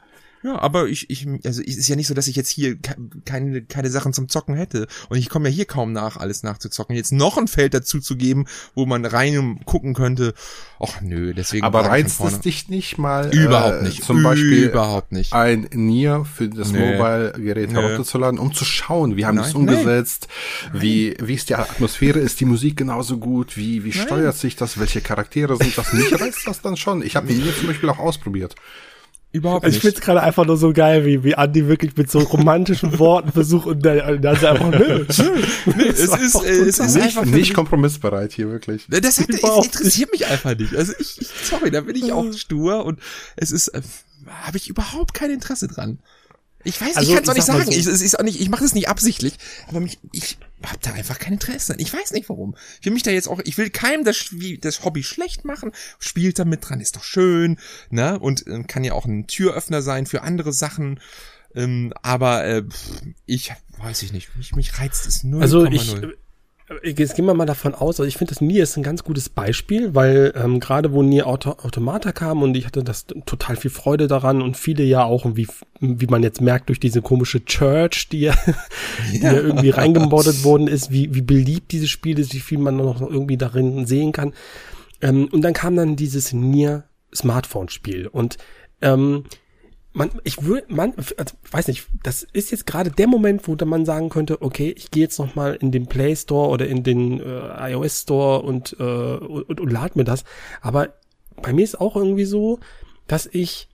Ja, aber ich, ich, also es ist ja nicht so, dass ich jetzt hier keine, keine Sachen zum Zocken hätte. Und ich komme ja hier kaum nach, alles nachzuzocken. Jetzt noch ein Feld dazu zu geben, wo man rein gucken könnte. Ach nö, deswegen. Aber reizt es dich nicht mal? Überhaupt äh, nicht. Zum Beispiel überhaupt nicht. ein Nier für das nee. Mobile-Gerät herunterzuladen, um zu schauen, wie haben die es umgesetzt, Nein. wie, wie ist die Atmosphäre, ist die Musik genauso gut, wie, wie steuert sich das, welche Charaktere sind das? Mich reizt das dann schon. Ich habe Nier zum Beispiel auch ausprobiert. Überhaupt nicht. Ich find's gerade einfach nur so geil, wie, wie Andi wirklich mit so romantischen *laughs* Worten versucht und dann, dann ist er einfach, nö, nö, *laughs* nö, es ist, äh, es ist nicht, einfach nicht kompromissbereit hier wirklich. Das, hat, interessiert mich einfach nicht. Also ich, ich, sorry, da bin ich auch stur und es ist, äh, habe ich überhaupt kein Interesse dran. Ich weiß, also, ich kann es auch nicht sagen. So. Ich, es ist auch nicht, ich mache das nicht absichtlich, aber mich, ich habe da einfach kein Interesse. Ich weiß nicht warum. Ich will mich da jetzt auch, ich will keinem das, das Hobby schlecht machen. Spielt da mit dran, ist doch schön, ne? Und äh, kann ja auch ein Türöffner sein für andere Sachen. Ähm, aber äh, ich weiß ich nicht. Mich, mich reizt es null. Also ich, Jetzt gehen wir mal davon aus, also ich finde, das Nier ist ein ganz gutes Beispiel, weil ähm, gerade wo Nier Auto Automata kam und ich hatte das total viel Freude daran und viele ja auch, wie, wie man jetzt merkt, durch diese komische Church, die ja, *laughs* die ja irgendwie reingemoddet worden ist, wie, wie beliebt dieses Spiel ist, wie viel man noch irgendwie darin sehen kann. Ähm, und dann kam dann dieses Nier Smartphone-Spiel und ähm, man, ich würde, man, also, weiß nicht, das ist jetzt gerade der Moment, wo man sagen könnte, okay, ich gehe jetzt noch mal in den Play Store oder in den äh, iOS Store und, äh, und, und, und lad mir das. Aber bei mir ist auch irgendwie so, dass ich,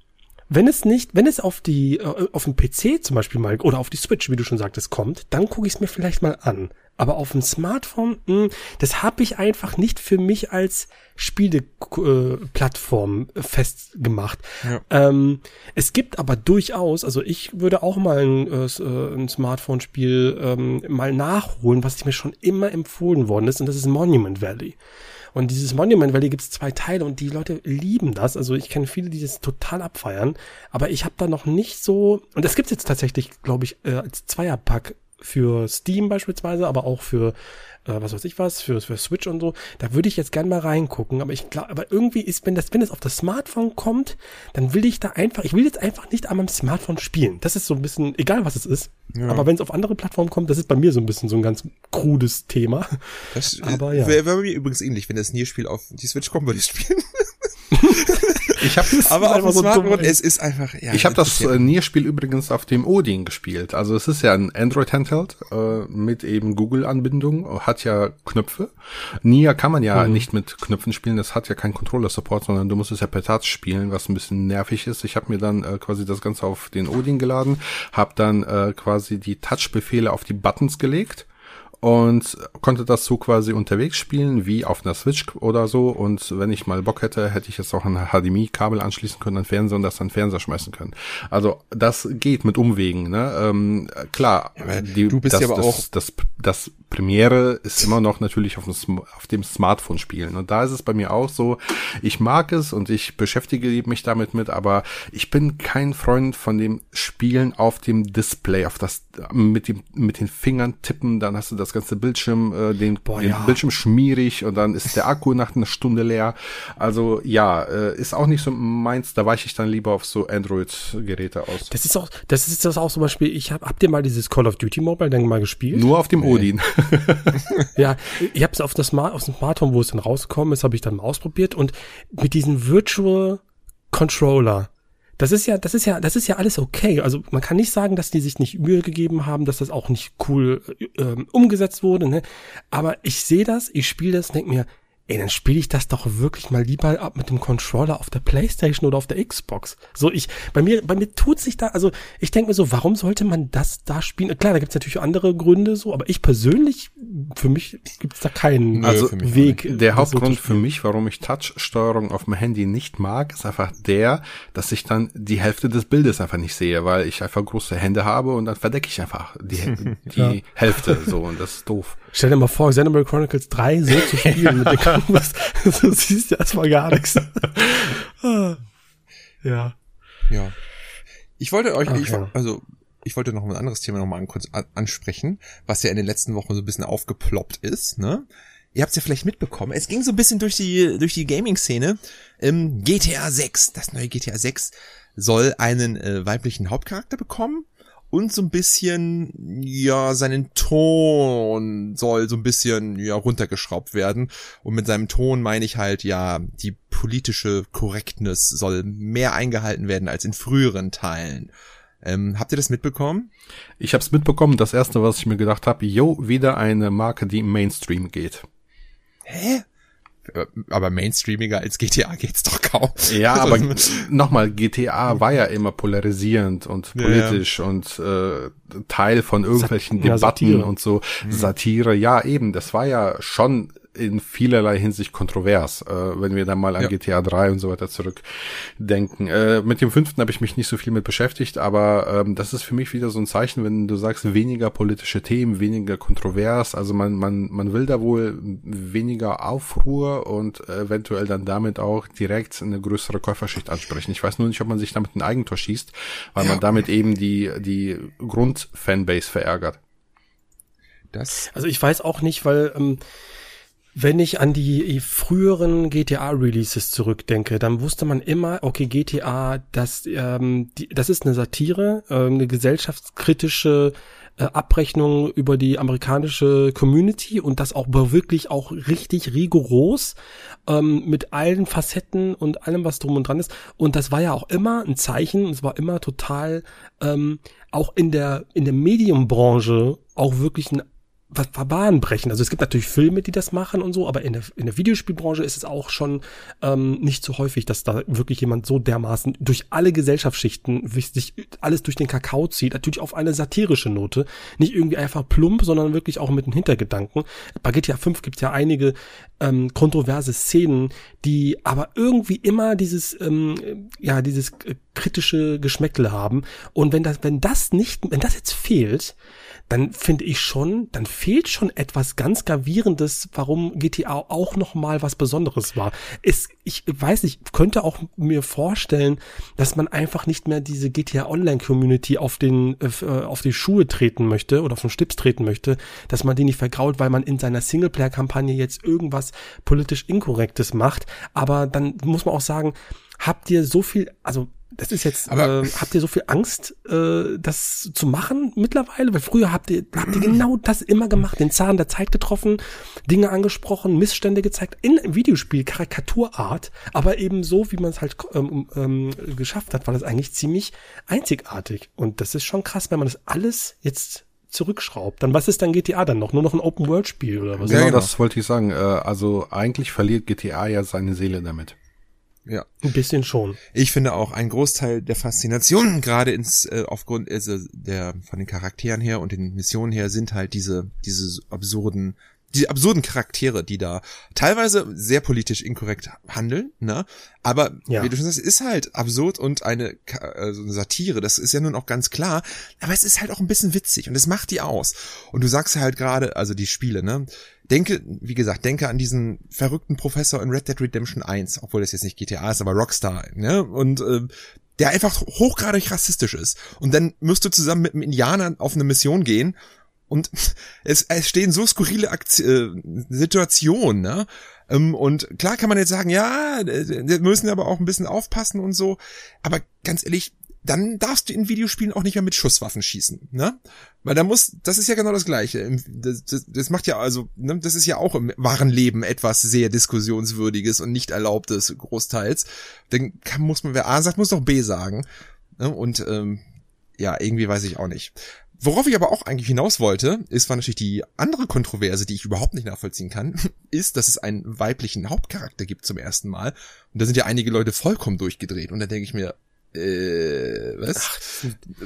wenn es nicht, wenn es auf die, äh, auf dem PC zum Beispiel mal oder auf die Switch, wie du schon sagtest, kommt, dann gucke ich es mir vielleicht mal an. Aber auf dem Smartphone, mh, hm, das habe ich einfach nicht für mich als Spieleplattform äh, festgemacht. Ja. Ähm, es gibt aber durchaus, also ich würde auch mal ein, äh, äh, ein Smartphone-Spiel ähm, mal nachholen, was mir schon immer empfohlen worden ist, und das ist Monument Valley. Und dieses Monument Valley gibt es zwei Teile und die Leute lieben das. Also ich kenne viele, die das total abfeiern. Aber ich habe da noch nicht so. Und das gibt jetzt tatsächlich, glaube ich, äh, als Zweierpack für Steam beispielsweise, aber auch für äh, was weiß ich was, für, für Switch und so. Da würde ich jetzt gern mal reingucken. Aber ich glaube, aber irgendwie ist, wenn das, wenn es auf das Smartphone kommt, dann will ich da einfach, ich will jetzt einfach nicht an meinem Smartphone spielen. Das ist so ein bisschen, egal was es ist. Ja. Aber wenn es auf andere Plattformen kommt, das ist bei mir so ein bisschen so ein ganz krudes Thema. Das *laughs* aber ja. wäre wär mir übrigens ähnlich. Wenn das Nier-Spiel auf die Switch kommt, würde ich spielen. *laughs* Ich habe aber auf dem so Smartphone, es ist einfach, ja. Ich habe das äh, Nier-Spiel übrigens auf dem Odin gespielt. Also es ist ja ein Android-Handheld äh, mit eben Google-Anbindung, hat ja Knöpfe. Nier kann man ja mhm. nicht mit Knöpfen spielen, das hat ja keinen Controller-Support, sondern du musst es ja per Touch spielen, was ein bisschen nervig ist. Ich habe mir dann äh, quasi das Ganze auf den Odin geladen, habe dann äh, quasi die Touch-Befehle auf die Buttons gelegt und konnte das so quasi unterwegs spielen, wie auf einer Switch oder so. Und wenn ich mal Bock hätte, hätte ich jetzt auch ein HDMI-Kabel anschließen können an Fernseher und das an Fernseher schmeißen können. Also das geht mit Umwegen. Ne? Ähm, klar, ja, die, du bist das, ja aber das, auch das, das, das Premiere ist immer noch natürlich auf dem, auf dem Smartphone spielen. Und da ist es bei mir auch so, ich mag es und ich beschäftige mich damit mit, aber ich bin kein Freund von dem Spielen auf dem Display, auf das mit dem mit den Fingern tippen, dann hast du das ganze Bildschirm, äh, den, Boah, den ja. Bildschirm schmierig und dann ist der Akku nach einer Stunde leer. Also ja, äh, ist auch nicht so meins. Da weiche ich dann lieber auf so Android-Geräte aus. Das ist auch, das ist das auch zum Beispiel. Ich hab, habt ihr mal dieses Call of Duty Mobile dann mal gespielt? Nur auf dem nee. Odin. Ja, ich habe es auf das Smart, auf dem Smartphone, wo es dann rausgekommen ist, habe ich dann mal ausprobiert und mit diesem Virtual Controller. Das ist ja, das ist ja, das ist ja alles okay. Also man kann nicht sagen, dass die sich nicht Mühe gegeben haben, dass das auch nicht cool ähm, umgesetzt wurde. Ne? Aber ich sehe das, ich spiele das, denke mir, ey, dann spiele ich das doch wirklich mal lieber ab mit dem Controller auf der Playstation oder auf der Xbox. So, ich, bei mir, bei mir tut sich da, also ich denke mir so, warum sollte man das da spielen? Klar, da gibt's natürlich andere Gründe so, aber ich persönlich, für mich gibt's da keinen also Weg. Der Hauptgrund so für mich, warum ich Touch-Steuerung auf dem Handy nicht mag, ist einfach der, dass ich dann die Hälfte des Bildes einfach nicht sehe, weil ich einfach große Hände habe und dann verdecke ich einfach die, *laughs* die ja. Hälfte so und das ist doof. Stell dir mal vor, Xenoblade Chronicles 3 so zu spielen mit der *laughs* Kombos. *laughs* Du siehst ja erstmal gar nichts. *laughs* ja. Ja. Ich wollte euch, Ach, ich, ja. also, ich wollte noch ein anderes Thema noch mal kurz ansprechen, was ja in den letzten Wochen so ein bisschen aufgeploppt ist, ne? Ihr habt es ja vielleicht mitbekommen. Es ging so ein bisschen durch die, durch die Gaming-Szene. Ähm, GTA 6, das neue GTA 6 soll einen äh, weiblichen Hauptcharakter bekommen und so ein bisschen, ja, seinen Ton soll so ein bisschen, ja, runtergeschraubt werden. Und mit seinem Ton meine ich halt, ja, die politische Korrektness soll mehr eingehalten werden als in früheren Teilen. Ähm, habt ihr das mitbekommen? Ich habe es mitbekommen. Das erste, was ich mir gedacht habe, yo, wieder eine Marke, die im Mainstream geht. Hä? Äh, aber mainstreamiger als GTA geht's doch kaum. Ja, *laughs* aber nochmal, GTA war ja immer polarisierend und politisch ja, ja. und äh, Teil von irgendwelchen Sat Debatten und so. Mhm. Satire, ja eben, das war ja schon in vielerlei Hinsicht kontrovers, äh, wenn wir dann mal an ja. GTA 3 und so weiter zurückdenken. Äh, mit dem fünften habe ich mich nicht so viel mit beschäftigt, aber ähm, das ist für mich wieder so ein Zeichen, wenn du sagst, weniger politische Themen, weniger kontrovers, also man, man, man will da wohl weniger Aufruhr und eventuell dann damit auch direkt eine größere Käuferschicht ansprechen. Ich weiß nur nicht, ob man sich damit ein Eigentor schießt, weil ja. man damit eben die, die Grundfanbase verärgert. Das also ich weiß auch nicht, weil ähm, wenn ich an die früheren GTA-Releases zurückdenke, dann wusste man immer, okay, GTA, das, ähm, die, das ist eine Satire, äh, eine gesellschaftskritische äh, Abrechnung über die amerikanische Community und das auch wirklich auch richtig rigoros ähm, mit allen Facetten und allem, was drum und dran ist. Und das war ja auch immer ein Zeichen, es war immer total ähm, auch in der in der Medienbranche auch wirklich ein was Bahn brechen. Also es gibt natürlich Filme, die das machen und so, aber in der, in der Videospielbranche ist es auch schon ähm, nicht so häufig, dass da wirklich jemand so dermaßen durch alle Gesellschaftsschichten sich alles durch den Kakao zieht, natürlich auf eine satirische Note, nicht irgendwie einfach plump, sondern wirklich auch mit einem Hintergedanken. Bei GTA 5 gibt es ja einige ähm, kontroverse Szenen, die aber irgendwie immer dieses ähm, ja dieses kritische Geschmäckle haben und wenn das wenn das nicht wenn das jetzt fehlt, dann finde ich schon, dann fehlt schon etwas ganz gravierendes, warum GTA auch noch mal was Besonderes war. Es, ich weiß nicht, könnte auch mir vorstellen, dass man einfach nicht mehr diese GTA Online Community auf den äh, auf die Schuhe treten möchte oder auf den Stips treten möchte, dass man die nicht vergraut, weil man in seiner Singleplayer Kampagne jetzt irgendwas politisch inkorrektes macht, aber dann muss man auch sagen, habt ihr so viel, also das ist jetzt, aber äh, habt ihr so viel Angst, äh, das zu machen mittlerweile? Weil früher habt ihr, habt ihr genau das immer gemacht, den Zahn der Zeit getroffen, Dinge angesprochen, Missstände gezeigt, in Videospiel, Karikaturart, aber eben so, wie man es halt ähm, ähm, geschafft hat, war das eigentlich ziemlich einzigartig. Und das ist schon krass, wenn man das alles jetzt zurückschraubt. Dann was ist dann GTA dann noch? Nur noch ein Open-World-Spiel oder was? Ja, genau, das wollte ich sagen. Äh, also eigentlich verliert GTA ja seine Seele damit. Ja. Ein bisschen schon. Ich finde auch ein Großteil der Faszination, gerade ins, äh, aufgrund also der, von den Charakteren her und den Missionen her, sind halt diese, diese absurden die absurden Charaktere, die da teilweise sehr politisch inkorrekt handeln, ne? Aber Ja. wie du schon sagst, ist halt absurd und eine, also eine Satire, das ist ja nun auch ganz klar. Aber es ist halt auch ein bisschen witzig und es macht die aus. Und du sagst halt gerade, also die Spiele, ne? Denke, wie gesagt, denke an diesen verrückten Professor in Red Dead Redemption 1, obwohl das jetzt nicht GTA ist, aber Rockstar, ne? Und äh, der einfach hochgradig rassistisch ist. Und dann musst du zusammen mit einem Indianer auf eine Mission gehen und *laughs* es, es stehen so skurrile Akti äh, Situationen, ne? Ähm, und klar kann man jetzt sagen, ja, äh, wir müssen aber auch ein bisschen aufpassen und so. Aber ganz ehrlich, dann darfst du in Videospielen auch nicht mehr mit Schusswaffen schießen, ne? Weil da muss, das ist ja genau das Gleiche. Das, das, das macht ja also, ne, das ist ja auch im wahren Leben etwas sehr diskussionswürdiges und nicht erlaubtes großteils. Dann kann, muss man, wer A sagt, muss doch B sagen. Ne? Und ähm, ja, irgendwie weiß ich auch nicht. Worauf ich aber auch eigentlich hinaus wollte, ist war natürlich die andere Kontroverse, die ich überhaupt nicht nachvollziehen kann, *laughs* ist, dass es einen weiblichen Hauptcharakter gibt zum ersten Mal. Und da sind ja einige Leute vollkommen durchgedreht. Und da denke ich mir, äh, was?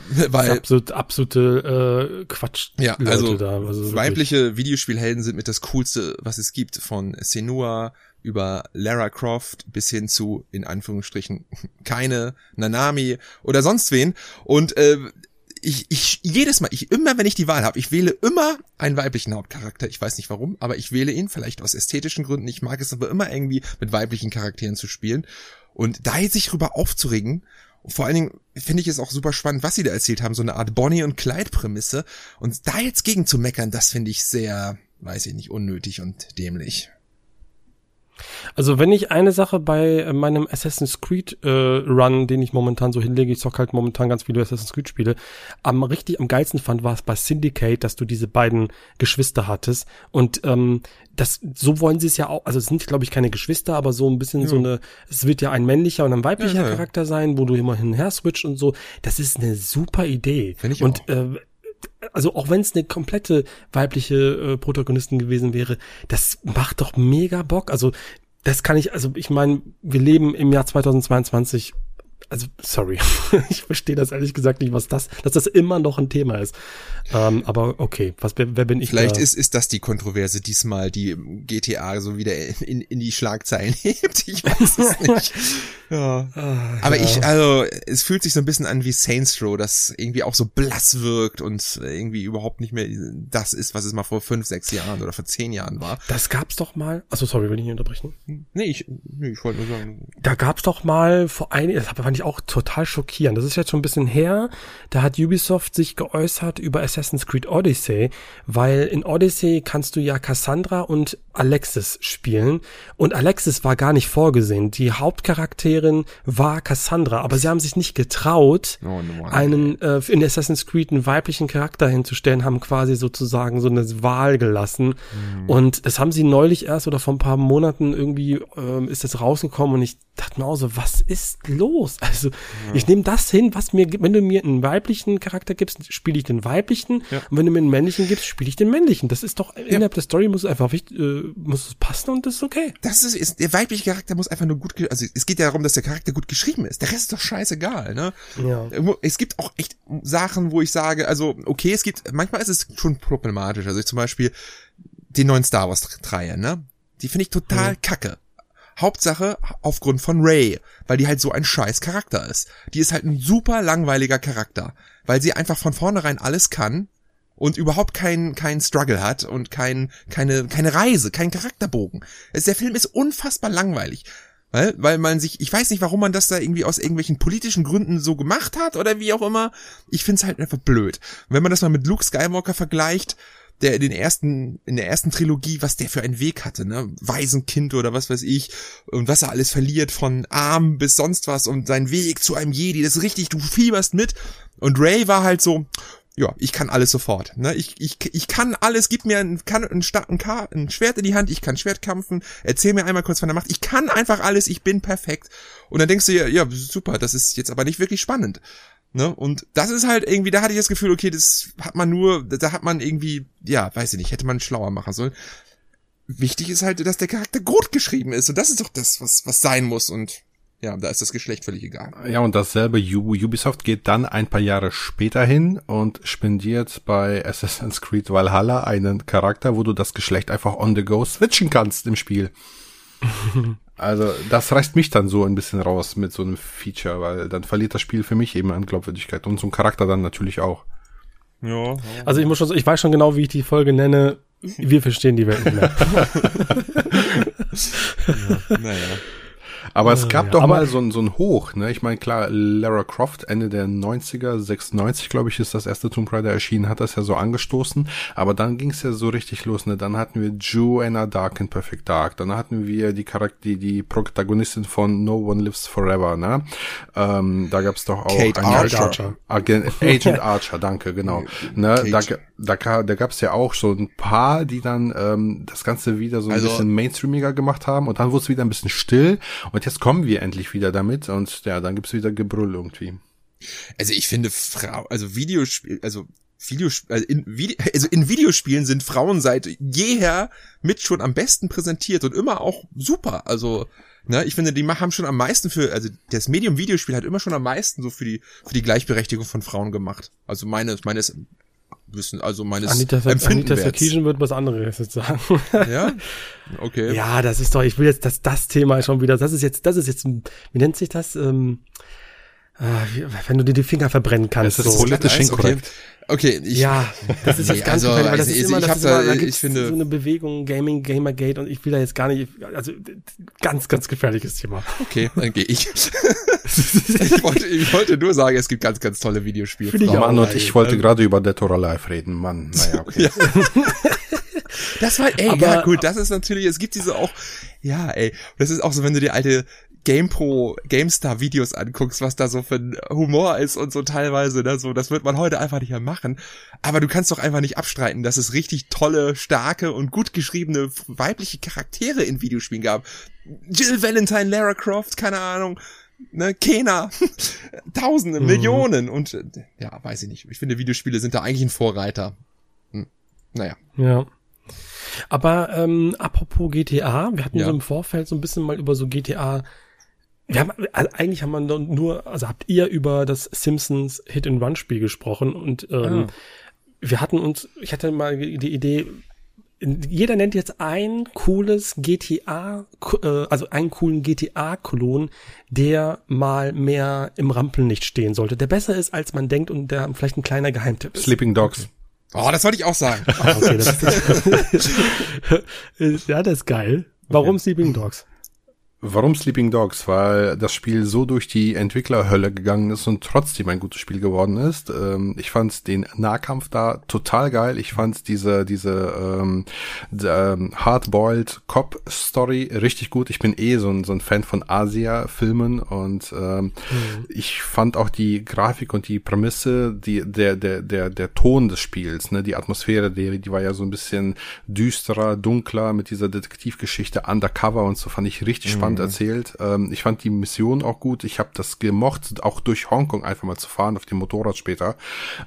*laughs* Weil absolut, absolute äh, Quatsch. ja, also, da. Also wirklich. weibliche Videospielhelden sind mit das Coolste, was es gibt. Von Senua über Lara Croft bis hin zu, in Anführungsstrichen, *laughs* keine, Nanami oder sonst wen. Und äh, ich, ich jedes Mal, ich immer, wenn ich die Wahl habe, ich wähle immer einen weiblichen Hauptcharakter. Ich weiß nicht warum, aber ich wähle ihn, vielleicht aus ästhetischen Gründen. Ich mag es aber immer irgendwie mit weiblichen Charakteren zu spielen. Und da jetzt sich drüber aufzuregen, vor allen Dingen finde ich es auch super spannend, was sie da erzählt haben, so eine Art Bonnie und Clyde Prämisse. Und da jetzt gegen zu meckern, das finde ich sehr, weiß ich nicht, unnötig und dämlich. Also wenn ich eine Sache bei äh, meinem Assassin's Creed äh, Run, den ich momentan so hinlege, ich zock halt momentan ganz viele Assassin's Creed Spiele, am richtig am geilsten fand, war es bei Syndicate, dass du diese beiden Geschwister hattest und ähm, das so wollen sie es ja auch, also es sind glaube ich keine Geschwister, aber so ein bisschen so eine, es wird ja ein männlicher und ein weiblicher Ja, ja. Charakter sein, wo du immer hin und her switcht und so. Das ist eine super Idee. Find ich und auch. äh, also auch wenn es eine komplette weibliche äh, Protagonistin gewesen wäre, das macht doch mega Bock. Also das kann ich, also ich meine, wir leben im Jahr 2022. Also sorry, *laughs* ich verstehe das ehrlich gesagt nicht, was das, dass das immer noch ein Thema ist. Ähm, aber okay, was wer, wer bin ich? Vielleicht da? ist, ist das die Kontroverse diesmal, die GTA so wieder in, in die Schlagzeilen *laughs* hebt. Ich weiß es nicht. *laughs* ja. Ah, Aber ja. ich, also, es fühlt sich so ein bisschen an wie Saints Row, das irgendwie auch so blass wirkt und irgendwie überhaupt nicht mehr das ist, was es mal vor fünf, sechs Jahren oder vor zehn Jahren war. das gab's doch mal. Also sorry, will ich nicht unterbrechen. Nee, ich, nee, ich wollte nur sagen, Da gab's doch mal vor einigen, das fand ich auch total schockierend. Das ist jetzt schon ein bisschen her. Da hat Ubisoft sich geäußert über Assassin's Creed Odyssey, weil in Odyssey kannst du ja Cassandra und Alexis spielen. Und Alexis war gar nicht vorgesehen. Die Hauptcharakterin war Cassandra, aber sie haben sich nicht getraut, Oh, no, einen äh, in Assassin's Creed einen weiblichen Charakter hinzustellen, haben quasi sozusagen so eine Wahl gelassen. Und das haben sie neulich erst oder vor ein paar Monaten irgendwie ähm, ist das rausgekommen und ich dachte mir auch so, was ist los? Also ich nehme das hin, was mir. Wenn du mir einen weiblichen Charakter gibst, spiele ich den weiblichen. Ja. Und wenn du mir einen männlichen gibst, spiele ich den männlichen. Das ist doch innerhalb der Story muss es einfach wichtig, äh, muss es passen und das ist okay. Das ist, ist, der weibliche Charakter muss einfach nur gut, also es geht ja darum, dass der Charakter gut geschrieben ist. Der Rest ist doch scheißegal, ne? Ja. Es gibt auch echt Sachen, wo ich sage, also, okay, es gibt, manchmal ist es schon problematisch. Also ich zum Beispiel die neuen Star Wars Reihe, ne? Die finde ich total kacke. Hauptsache aufgrund von Ray, weil die halt so ein scheiß Charakter ist. Die ist halt ein super langweiliger Charakter, weil sie einfach von vornherein alles kann und überhaupt keinen keinen Struggle hat und kein, keine keine Reise, kein Charakterbogen. Es, der Film ist unfassbar langweilig. Weil, weil man sich, ich weiß nicht, warum man das da irgendwie aus irgendwelchen politischen Gründen so gemacht hat oder wie auch immer. Ich find's halt einfach blöd. Und wenn man das mal mit Luke Skywalker vergleicht, der in den ersten, in der ersten Trilogie, was der für einen Weg hatte, ne? Waisenkind oder was weiß ich, und was er alles verliert von Arm bis sonst was und sein Weg zu einem Jedi, das ist richtig, du fieberst mit. Und Ray war halt so, ja, ich kann alles sofort. Ne? Ich, ich, ich kann alles, gib mir ein, kann ein, ein, ein Schwert in die Hand, ich kann Schwert kämpfen, erzähl mir einmal kurz von der Macht, ich kann einfach alles, ich bin perfekt. Und dann denkst du ja, ja, super, das ist jetzt aber nicht wirklich spannend. Ne? Und das ist halt irgendwie, da hatte ich das Gefühl, okay, das hat man nur, da hat man irgendwie, ja, weiß ich nicht, hätte man schlauer machen sollen. Wichtig ist halt, dass der Charakter gut geschrieben ist und das ist doch das, was, was sein muss und ja, da ist das Geschlecht völlig egal. Ja, und dasselbe Ubisoft geht dann ein paar Jahre später hin und spendiert bei Assassin's Creed Valhalla einen Charakter, wo du das Geschlecht einfach on the go switchen kannst im Spiel. *laughs* also, das reißt mich dann so ein bisschen raus mit so einem Feature, weil dann verliert das Spiel für mich eben an Glaubwürdigkeit und so ein Charakter dann natürlich auch. Ja. Also ich muss schon, ich weiß schon genau, wie ich die Folge nenne. Wir verstehen die Welt nicht mehr. *laughs* ja, naja. Aber es gab ja, doch mal so ein, so ein Hoch, ne? Ich meine, klar, Lara Croft, Ende der 90er, 96, glaube ich, ist das erste Tomb Raider erschienen, hat das ja so angestoßen. Aber dann ging es ja so richtig los, ne? Dann hatten wir Joanna Dark in Perfect Dark. Dann hatten wir die Charakter, die, die Protagonistin von No One Lives Forever, ne? Ähm, da gab's doch auch Kate Archer. Agent, Agent Archer, danke, genau. Ne? Da, da, da gab's ja auch so ein paar, die dann ähm, das Ganze wieder so ein also, bisschen mainstreamiger gemacht haben und dann wurde es wieder ein bisschen still und jetzt kommen wir endlich wieder damit und ja, dann gibt's wieder Gebrüll irgendwie. Also ich finde Frau, also Videospiel, also Videosp also in, Vide also in Videospielen sind Frauen seit jeher mit schon am besten präsentiert und immer auch super. Also, ne, ich finde, die haben schon am meisten für, also das Medium Videospiel hat immer schon am meisten so für die, für die Gleichberechtigung von Frauen gemacht. Also meine, meines Wissen, also meines Anita, Anita Sarkeesian wird was anderes jetzt sagen. *laughs* Ja? Okay. Ja, das ist doch, ich will jetzt, dass das Thema schon wieder, das ist jetzt, das ist jetzt, wie nennt sich das? Ähm, äh, wenn du dir die Finger verbrennen kannst. Das ist so. politisch inkorrekt. Okay, ich, ja, das ist *laughs* nee, das ganz also, gefährlich, weil das ist immer, das ist da, immer, da ich finde, so eine Bewegung, Gaming, Gamergate und ich will da jetzt gar nicht, also ganz, ganz gefährliches Thema. Okay, dann gehe ich. *laughs* ich, wollte, ich wollte nur sagen, es gibt ganz, ganz tolle Videospiele. Ich Mann, und ich wollte gerade über Dead or Alive reden, Mann, naja, okay. Das war, ey, Aber, ja gut, das ist natürlich, es gibt diese auch, ja, ey, das ist auch so, wenn du die alte GamePro, GameStar Videos anguckst, was da so für ein Humor ist und so teilweise, ne, so, das wird man heute einfach nicht mehr machen. Aber du kannst doch einfach nicht abstreiten, dass es richtig tolle, starke und gut geschriebene weibliche Charaktere in Videospielen gab. Jill Valentine, Lara Croft, keine Ahnung, ne, Kena, *laughs* Tausende, mhm. Millionen und, ja, weiß ich nicht. Ich finde, Videospiele sind da eigentlich ein Vorreiter. Hm. Naja. Ja. Aber ähm, apropos GTA, wir hatten ja. so im Vorfeld so ein bisschen mal über so GTA wir haben, also eigentlich haben wir nur, also habt ihr über das Simpsons Hit and Run Spiel gesprochen und ähm, ah. wir hatten uns, ich hatte mal die Idee, jeder nennt jetzt ein cooles GTA, äh, also einen coolen GTA-Klon, der mal mehr im Rampenlicht stehen sollte, der besser ist, als man denkt und der vielleicht ein kleiner Geheimtipp ist. Sleeping Dogs. Oh, das wollte ich auch sagen. *laughs* okay, das *laughs* ja, das ist geil. Warum okay. Sleeping Dogs? Warum Sleeping Dogs? Weil das Spiel so durch die Entwicklerhölle gegangen ist und trotzdem ein gutes Spiel geworden ist. Ähm, ich fand den Nahkampf da total geil. Ich fand diese, diese ähm, ähm, Hardboiled Cop Story richtig gut. Ich bin eh so ein, so ein Fan von Asia-Filmen und ähm, mhm. ich fand auch die Grafik und die Prämisse, die, der, der, der, der Ton des Spiels, ne, die Atmosphäre, die, die war ja so ein bisschen düsterer, dunkler mit dieser Detektivgeschichte, Undercover und so fand ich richtig mhm. spannend spannend mhm. erzählt. Ähm, ich fand die Mission auch gut. Ich habe das gemocht, auch durch Hongkong einfach mal zu fahren auf dem Motorrad später.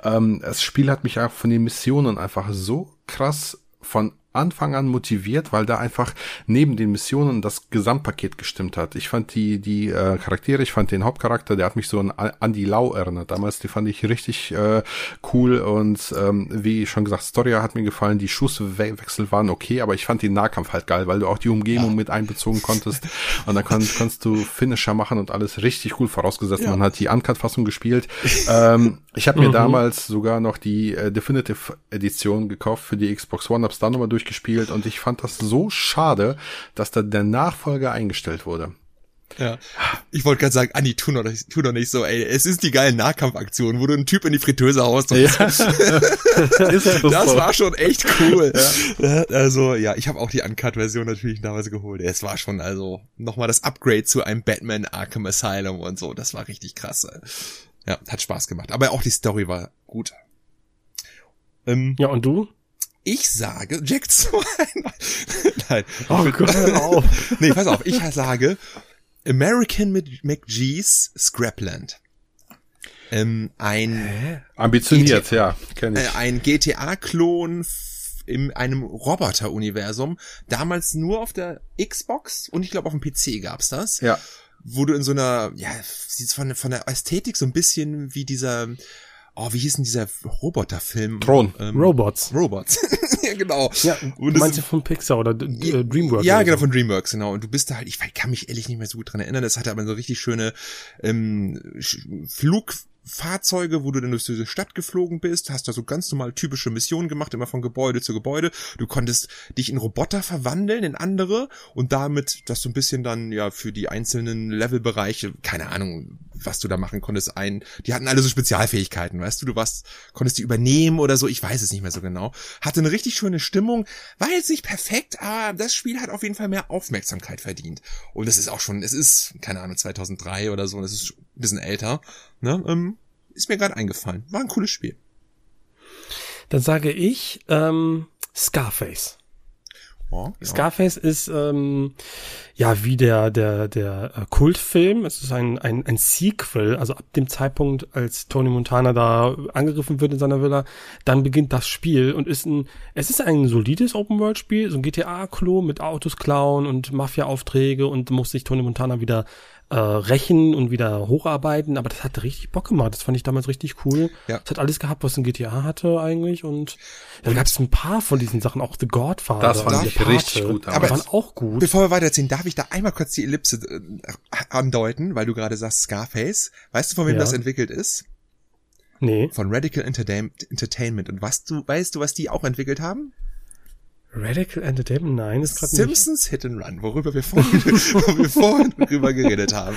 Ähm, das Spiel hat mich auch von den Missionen einfach so krass von Anfang an motiviert, weil da einfach neben den Missionen das Gesamtpaket gestimmt hat. Ich fand die, die äh, Charaktere, ich fand den Hauptcharakter, der hat mich so an Andy Lau erinnert. Damals, die fand ich richtig äh, cool und ähm, wie schon gesagt, Story hat mir gefallen, die Schusswechsel waren okay, aber ich fand den Nahkampf halt geil, weil du auch die Umgebung ja. mit einbezogen konntest und dann kann, kannst du Finisher machen und alles richtig cool vorausgesetzt. Ja. Man hat die Uncut-Fassung gespielt. ähm, ich habe mir mhm. damals sogar noch die äh, Definitive Edition gekauft für die Xbox One, hab's da nochmal durch durchgespielt und ich fand das so schade, dass da der Nachfolger eingestellt wurde. Ja. Ich wollte gerade sagen, Anni, tu doch, nicht, tu doch nicht so, ey. Es ist die geile Nahkampfaktion, wo du einen Typ in die Fritteuse haust. Und ja. *laughs* das war schon echt cool. Ja. Also, ja, ich habe auch die Uncut-Version natürlich damals geholt. Es war schon also nochmal das Upgrade zu einem Batman Arkham Asylum und so. Das war richtig krass. Ja, hat Spaß gemacht. Aber auch die Story war gut. Ähm, ja, und du? Ich sage Jack *laughs* 2. Nein. Oh Gott, hör auf. *laughs* nee, pass auf. Ich sage American McGee's Scrapland. Ähm, ein ambitioniert, GTA, ja, kenn ich. Äh, ein GTA-Klon in einem Roboter-Universum. Damals nur auf der Xbox und ich glaube auf dem PC gab's das. Ja wo du in so einer, ja, sieht von, von der Ästhetik so ein bisschen wie dieser, oh, wie hieß denn dieser Roboterfilm? Thron. Ähm, Robots. Robots. *laughs* ja, genau. Ja, Und du das- meinst ja von Pixar oder äh, DreamWorks. Ja, genau, so. von DreamWorks, genau. Und du bist da halt, ich kann mich ehrlich nicht mehr so gut dran erinnern, das hatte aber so richtig schöne ähm, Sch- Flugfahrzeuge, wo du dann durch diese Stadt geflogen bist, hast da so ganz normal typische Missionen gemacht, immer von Gebäude zu Gebäude. Du konntest dich in Roboter verwandeln, in andere und damit das so ein bisschen dann ja für die einzelnen Levelbereiche, keine Ahnung, was du da machen konntest, ein, die hatten alle so Spezialfähigkeiten, weißt du, du warst, konntest die übernehmen oder so, ich weiß es nicht mehr so genau. Hatte eine richtig schöne Stimmung, war jetzt nicht perfekt, aber das Spiel hat auf jeden Fall mehr Aufmerksamkeit verdient. Und es ist auch schon, es ist, keine Ahnung, 2003 oder so, es ist ein bisschen älter, ne, ähm, ist mir gerade eingefallen. War ein cooles Spiel. Dann sage ich ähm, Scarface. Ja. Scarface ist ähm, ja wie der der der äh, Kultfilm. Es ist ein, ein ein Sequel. Also ab dem Zeitpunkt, als Tony Montana da angegriffen wird in seiner Villa, dann beginnt das Spiel und ist ein es ist ein solides Open World Spiel, so ein GTA-Klo mit Autos klauen und Mafia-Aufträge und muss sich Tony Montana wieder äh, rächen und wieder hocharbeiten. Aber das hat richtig Bock gemacht. Das fand ich damals richtig cool. Ja. Es hat alles gehabt, was ein GTA hatte eigentlich und da gab es ein paar von diesen Sachen, auch The Godfather. Das fand ich richtig gut Aber waren auch gut. Bevor wir weiterziehen, darf ich da einmal kurz die Ellipse äh, andeuten, weil du gerade sagst Scarface. Weißt du, von wem Ja. das entwickelt ist? Nee. Von Radical Entertain Entertainment. Und was du, weißt du, was die auch entwickelt haben? Radical Entertainment, nein, ist gerade nicht. Simpsons Hit and Run, worüber wir vorhin, *laughs* wo wir vorhin drüber geredet haben.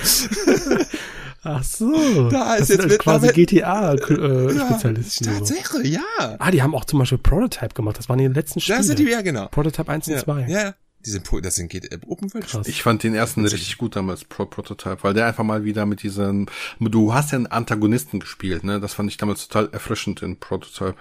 Ach so. Da ist das sind jetzt quasi mittlerweile- GTA-Spezialisten. so. Tatsache, ja. Ah, die haben auch zum Beispiel Prototype gemacht. Das waren die letzten Spiele. Da sind die, ja, genau. Prototype 1 und Ja, 2. ja. Die sind, das sind äh, Open World. Krass. Ich fand den ersten richtig gut damals, Pro Prototype, weil der einfach mal wieder mit diesen, du hast ja einen Antagonisten gespielt, ne? Das fand ich damals total erfrischend in Prototype.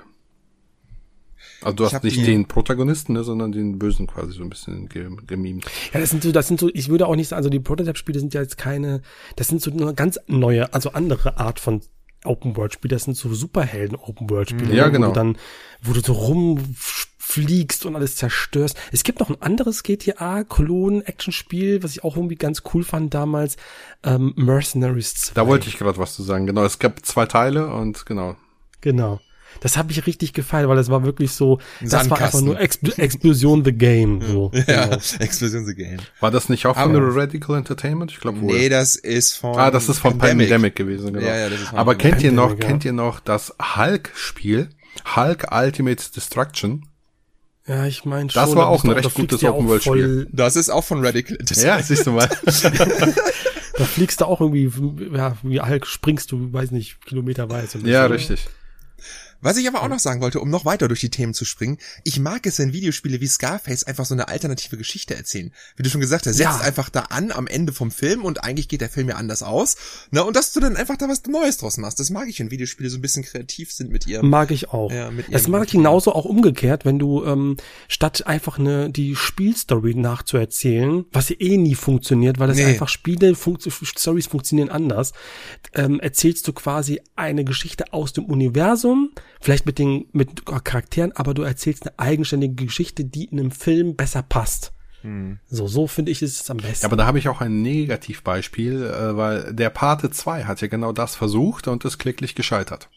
Also du Ich hast nicht die- den Protagonisten, ne, sondern den Bösen quasi so ein bisschen ge gemimt. Ja, das sind so, das sind so, ich würde auch nicht sagen, also die Prototype-Spiele sind ja jetzt keine, das sind so eine ganz neue, also andere Art von Open-World-Spiele. Das sind so Superhelden-Open-World-Spiele. Ja, ne, genau. Wo du dann, wo du so rumfliegst und alles zerstörst. Es gibt noch ein anderes GTA-Klon-Action-Spiel, was ich auch irgendwie ganz cool fand damals, ähm, Mercenaries 2. Da wollte ich gerade was zu sagen. Genau, es gab zwei Teile und genau. Genau. Das habe ich richtig gefallen, weil das war wirklich so, das war einfach nur Expl Explosion the Game. So. Ja, Genau. *laughs* Explosion the Game. War das nicht auch von Aber- Radical Entertainment? Ich glaube wohl. Nee, das ist von. ah, das ist von Pandemic, gewesen, genau. Ja, ja, das ist von Aber Pandemic. kennt ihr noch, Pandemic, ja. kennt ihr noch das Hulk-Spiel? Hulk Ultimate Destruction? Ja, ich meine Das schon. war da auch ein recht gutes ja Open-World-Spiel. Das ist auch von Radical Ja, Entertainment. *laughs* siehst du mal. Da fliegst du auch irgendwie, ja, wie Hulk springst du, weiß nicht, kilometerweise. ja, richtig. Was ich aber auch noch sagen wollte, um noch weiter durch die Themen zu springen, ich mag es, wenn Videospiele wie Scarface einfach so eine alternative Geschichte erzählen. Wie du schon gesagt hast, setzt Ja. einfach da an am Ende vom Film und eigentlich geht der Film ja anders aus. Na, und dass du dann einfach da was Neues draus machst. Das mag ich, wenn Videospiele so ein bisschen kreativ sind mit ihrem. Mag ich auch. Ja, mit das mag ich genauso auch umgekehrt, wenn du ähm, statt einfach eine die Spielstory nachzuerzählen, was ja eh nie funktioniert, weil das Nee. einfach Spiele, funkt, Stories funktionieren anders, ähm, erzählst du quasi eine Geschichte aus dem Universum, vielleicht mit den mit Charakteren, aber du erzählst eine eigenständige Geschichte, die in einem Film besser passt. So, so finde ich ist es am besten. Ja, aber da habe ich auch ein Negativbeispiel, äh, weil der Pate 2 hat ja genau das versucht und ist kläglich gescheitert.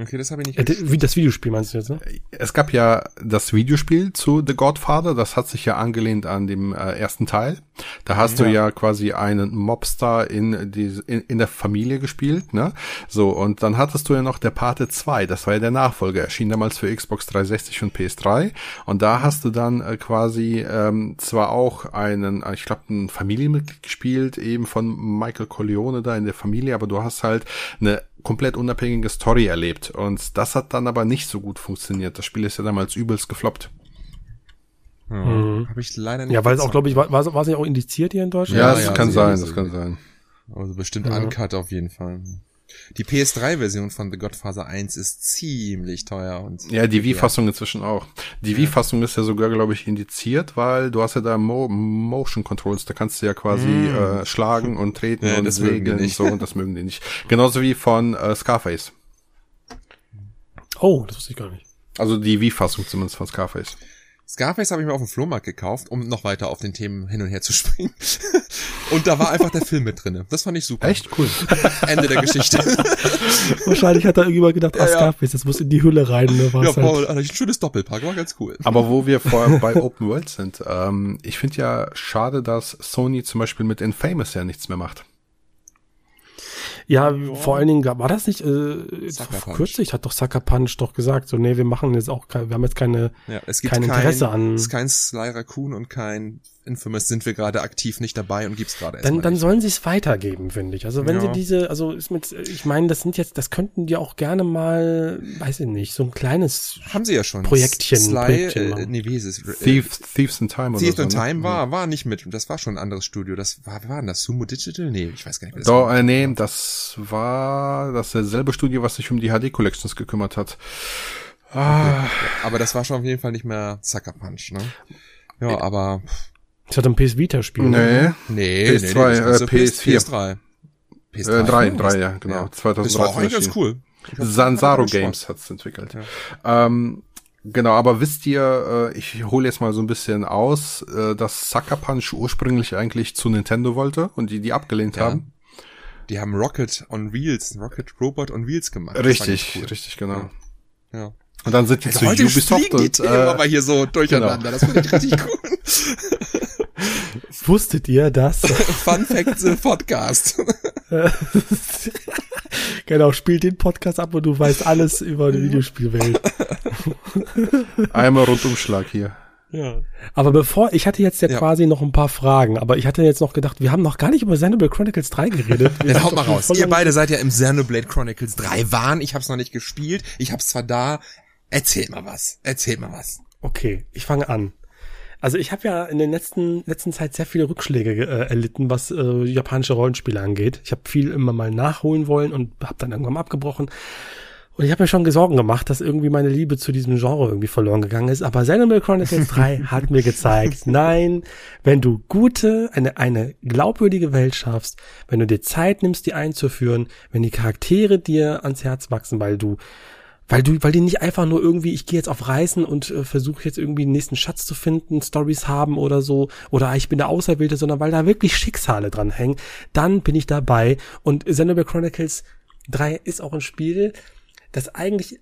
Okay, das habe ich nicht. Äh, das Videospiel meinst du jetzt, ne? Es gab ja das Videospiel zu The Godfather, das hat sich ja angelehnt an dem äh, ersten Teil. Da hast du ja quasi einen Mobster in, die, in, in der Familie gespielt, ne? So, und dann hattest du ja noch der Pate 2, das war ja der Nachfolger, erschien damals für Xbox 360 und PS3. Und da hast du dann äh, quasi ähm, zwar auch einen, äh, ich glaube, ein Familienmitglied gespielt, eben von Michael Corleone da in der Familie, aber du hast halt eine komplett unabhängige Story erlebt. Und das hat dann aber nicht so gut funktioniert. Das Spiel ist ja damals übelst gefloppt. Hm. Habe ich leider nicht. Ja, weil es auch, glaube ich, war, war es ja auch indiziert hier in Deutschland? Ja, das ja, kann sein, das kann sein. Also bestimmt Ja. Uncut auf jeden Fall. Die PS3-Version von The Godfather 1 ist ziemlich teuer und Ja, die Wii-Fassung inzwischen auch. Die Wii-Fassung ist ja sogar, glaube ich, indiziert, weil du hast ja da Mo Motion Controls, da kannst du ja quasi äh, schlagen und treten Ja, und das segeln und so und das mögen die nicht. Genauso wie von äh, Scarface. Oh, das wusste ich gar nicht. Also die Wii-Fassung zumindest von Scarface. Scarface habe ich mir auf dem Flohmarkt gekauft, um noch weiter auf den Themen hin und her zu *laughs* springen. und da war einfach der Film mit drinne. Das fand ich super. Echt cool. *laughs* Ende der Geschichte. *laughs* Wahrscheinlich hat er irgendwann gedacht, ah, Ja, ja. Scarface, das muss in die Hülle rein. Ne? War's ja, halt. Paul, ein schönes Doppelpack, war ganz cool. Aber wo wir vorher bei Open World sind, ähm, ich finde ja schade, dass Sony zum Beispiel mit Infamous ja nichts mehr macht. Ja, vor allen Dingen, war das nicht äh, kürzlich, hat doch Sucker Punch doch gesagt, so, nee, wir machen jetzt auch, kein, wir haben jetzt keine, Ja, es gibt kein Interesse an. Es ist kein Sly Raccoon und kein Infamous sind wir gerade aktiv nicht dabei und gibt's gerade Dann, erstmal dann nicht. sollen sie es weitergeben, finde ich. Also wenn Ja. sie diese, also ist mit, ich meine, das sind jetzt, das könnten die auch gerne mal, weiß ich nicht, so ein kleines Haben sie ja schon. Projektchen, Sly, Projektchen äh, nee, wie ist es? Äh, Thieves, Thieves in Time oder Thief so. in ne? Time war, war nicht mit. Das war schon ein anderes Studio. Das war, wie war denn das? Sumo Digital? Nee, ich weiß gar nicht, wie das Doch, war. äh, nee, das war dasselbe Studio, was sich um die HD Collections gekümmert hat. Ah, Aber das war schon auf jeden Fall nicht mehr Sucker Punch, ne? Ja, aber, Ich hatte ein PS Vita Spiel. nee. nee, PS2, nee, nee, das ganze äh, PS4. PS3. Äh, drei, drei, ja, genau. Das war auch 2013 eigentlich ganz cool. Sansaro. Games hat's entwickelt. Ähm, genau, aber wisst ihr, äh, ich hole jetzt mal so ein bisschen aus, äh, dass Sucker Punch ursprünglich eigentlich zu Nintendo wollte und die die abgelehnt Ja. haben. Die haben Rocket on Wheels, Rocket Robot on Wheels gemacht. Das Richtig, cool. richtig, genau. Ja. Und dann sind die Also zu heute Ubisoft fliegen die und Themen äh, aber hier so durcheinander. Das finde ich richtig *laughs* cool. Wusstet ihr das? *laughs* Fun Fact the Podcast. *laughs* genau, spiel den Podcast ab und du weißt alles über die Videospielwelt. *laughs* einmal Rundumschlag hier. ja. Aber bevor, ich hatte jetzt ja, Ja. quasi noch ein paar Fragen, aber ich hatte jetzt noch gedacht, wir haben noch gar nicht über Xenoblade Chronicles 3 geredet. Wir Dann haut mal raus. Ihr beide seid ja im Xenoblade Chronicles 3 waren. Ich hab's noch nicht gespielt. Ich hab's zwar da. Erzähl mal was. Erzähl mal was. Okay, ich fange an. Also ich habe ja in der letzten, letzten Zeit sehr viele Rückschläge äh, erlitten, was äh, japanische Rollenspiele angeht. Ich habe viel immer mal nachholen wollen und habe dann irgendwann mal abgebrochen. Und ich habe mir schon Sorgen gemacht, dass irgendwie meine Liebe zu diesem Genre irgendwie verloren gegangen ist. Aber Xenoblade Chronicles *laughs* 3 hat mir gezeigt, nein, wenn du gute, eine, eine glaubwürdige Welt schaffst, wenn du dir Zeit nimmst, die einzuführen, wenn die Charaktere dir ans Herz wachsen, weil du weil du, weil die nicht einfach nur irgendwie, ich gehe jetzt auf Reisen und äh, versuche jetzt irgendwie den nächsten Schatz zu finden, Stories haben oder so, oder ich bin der Auserwählte, sondern weil da wirklich Schicksale dran hängen, dann bin ich dabei. Und Xenoblade Chronicles 3 ist auch ein Spiel, das eigentlich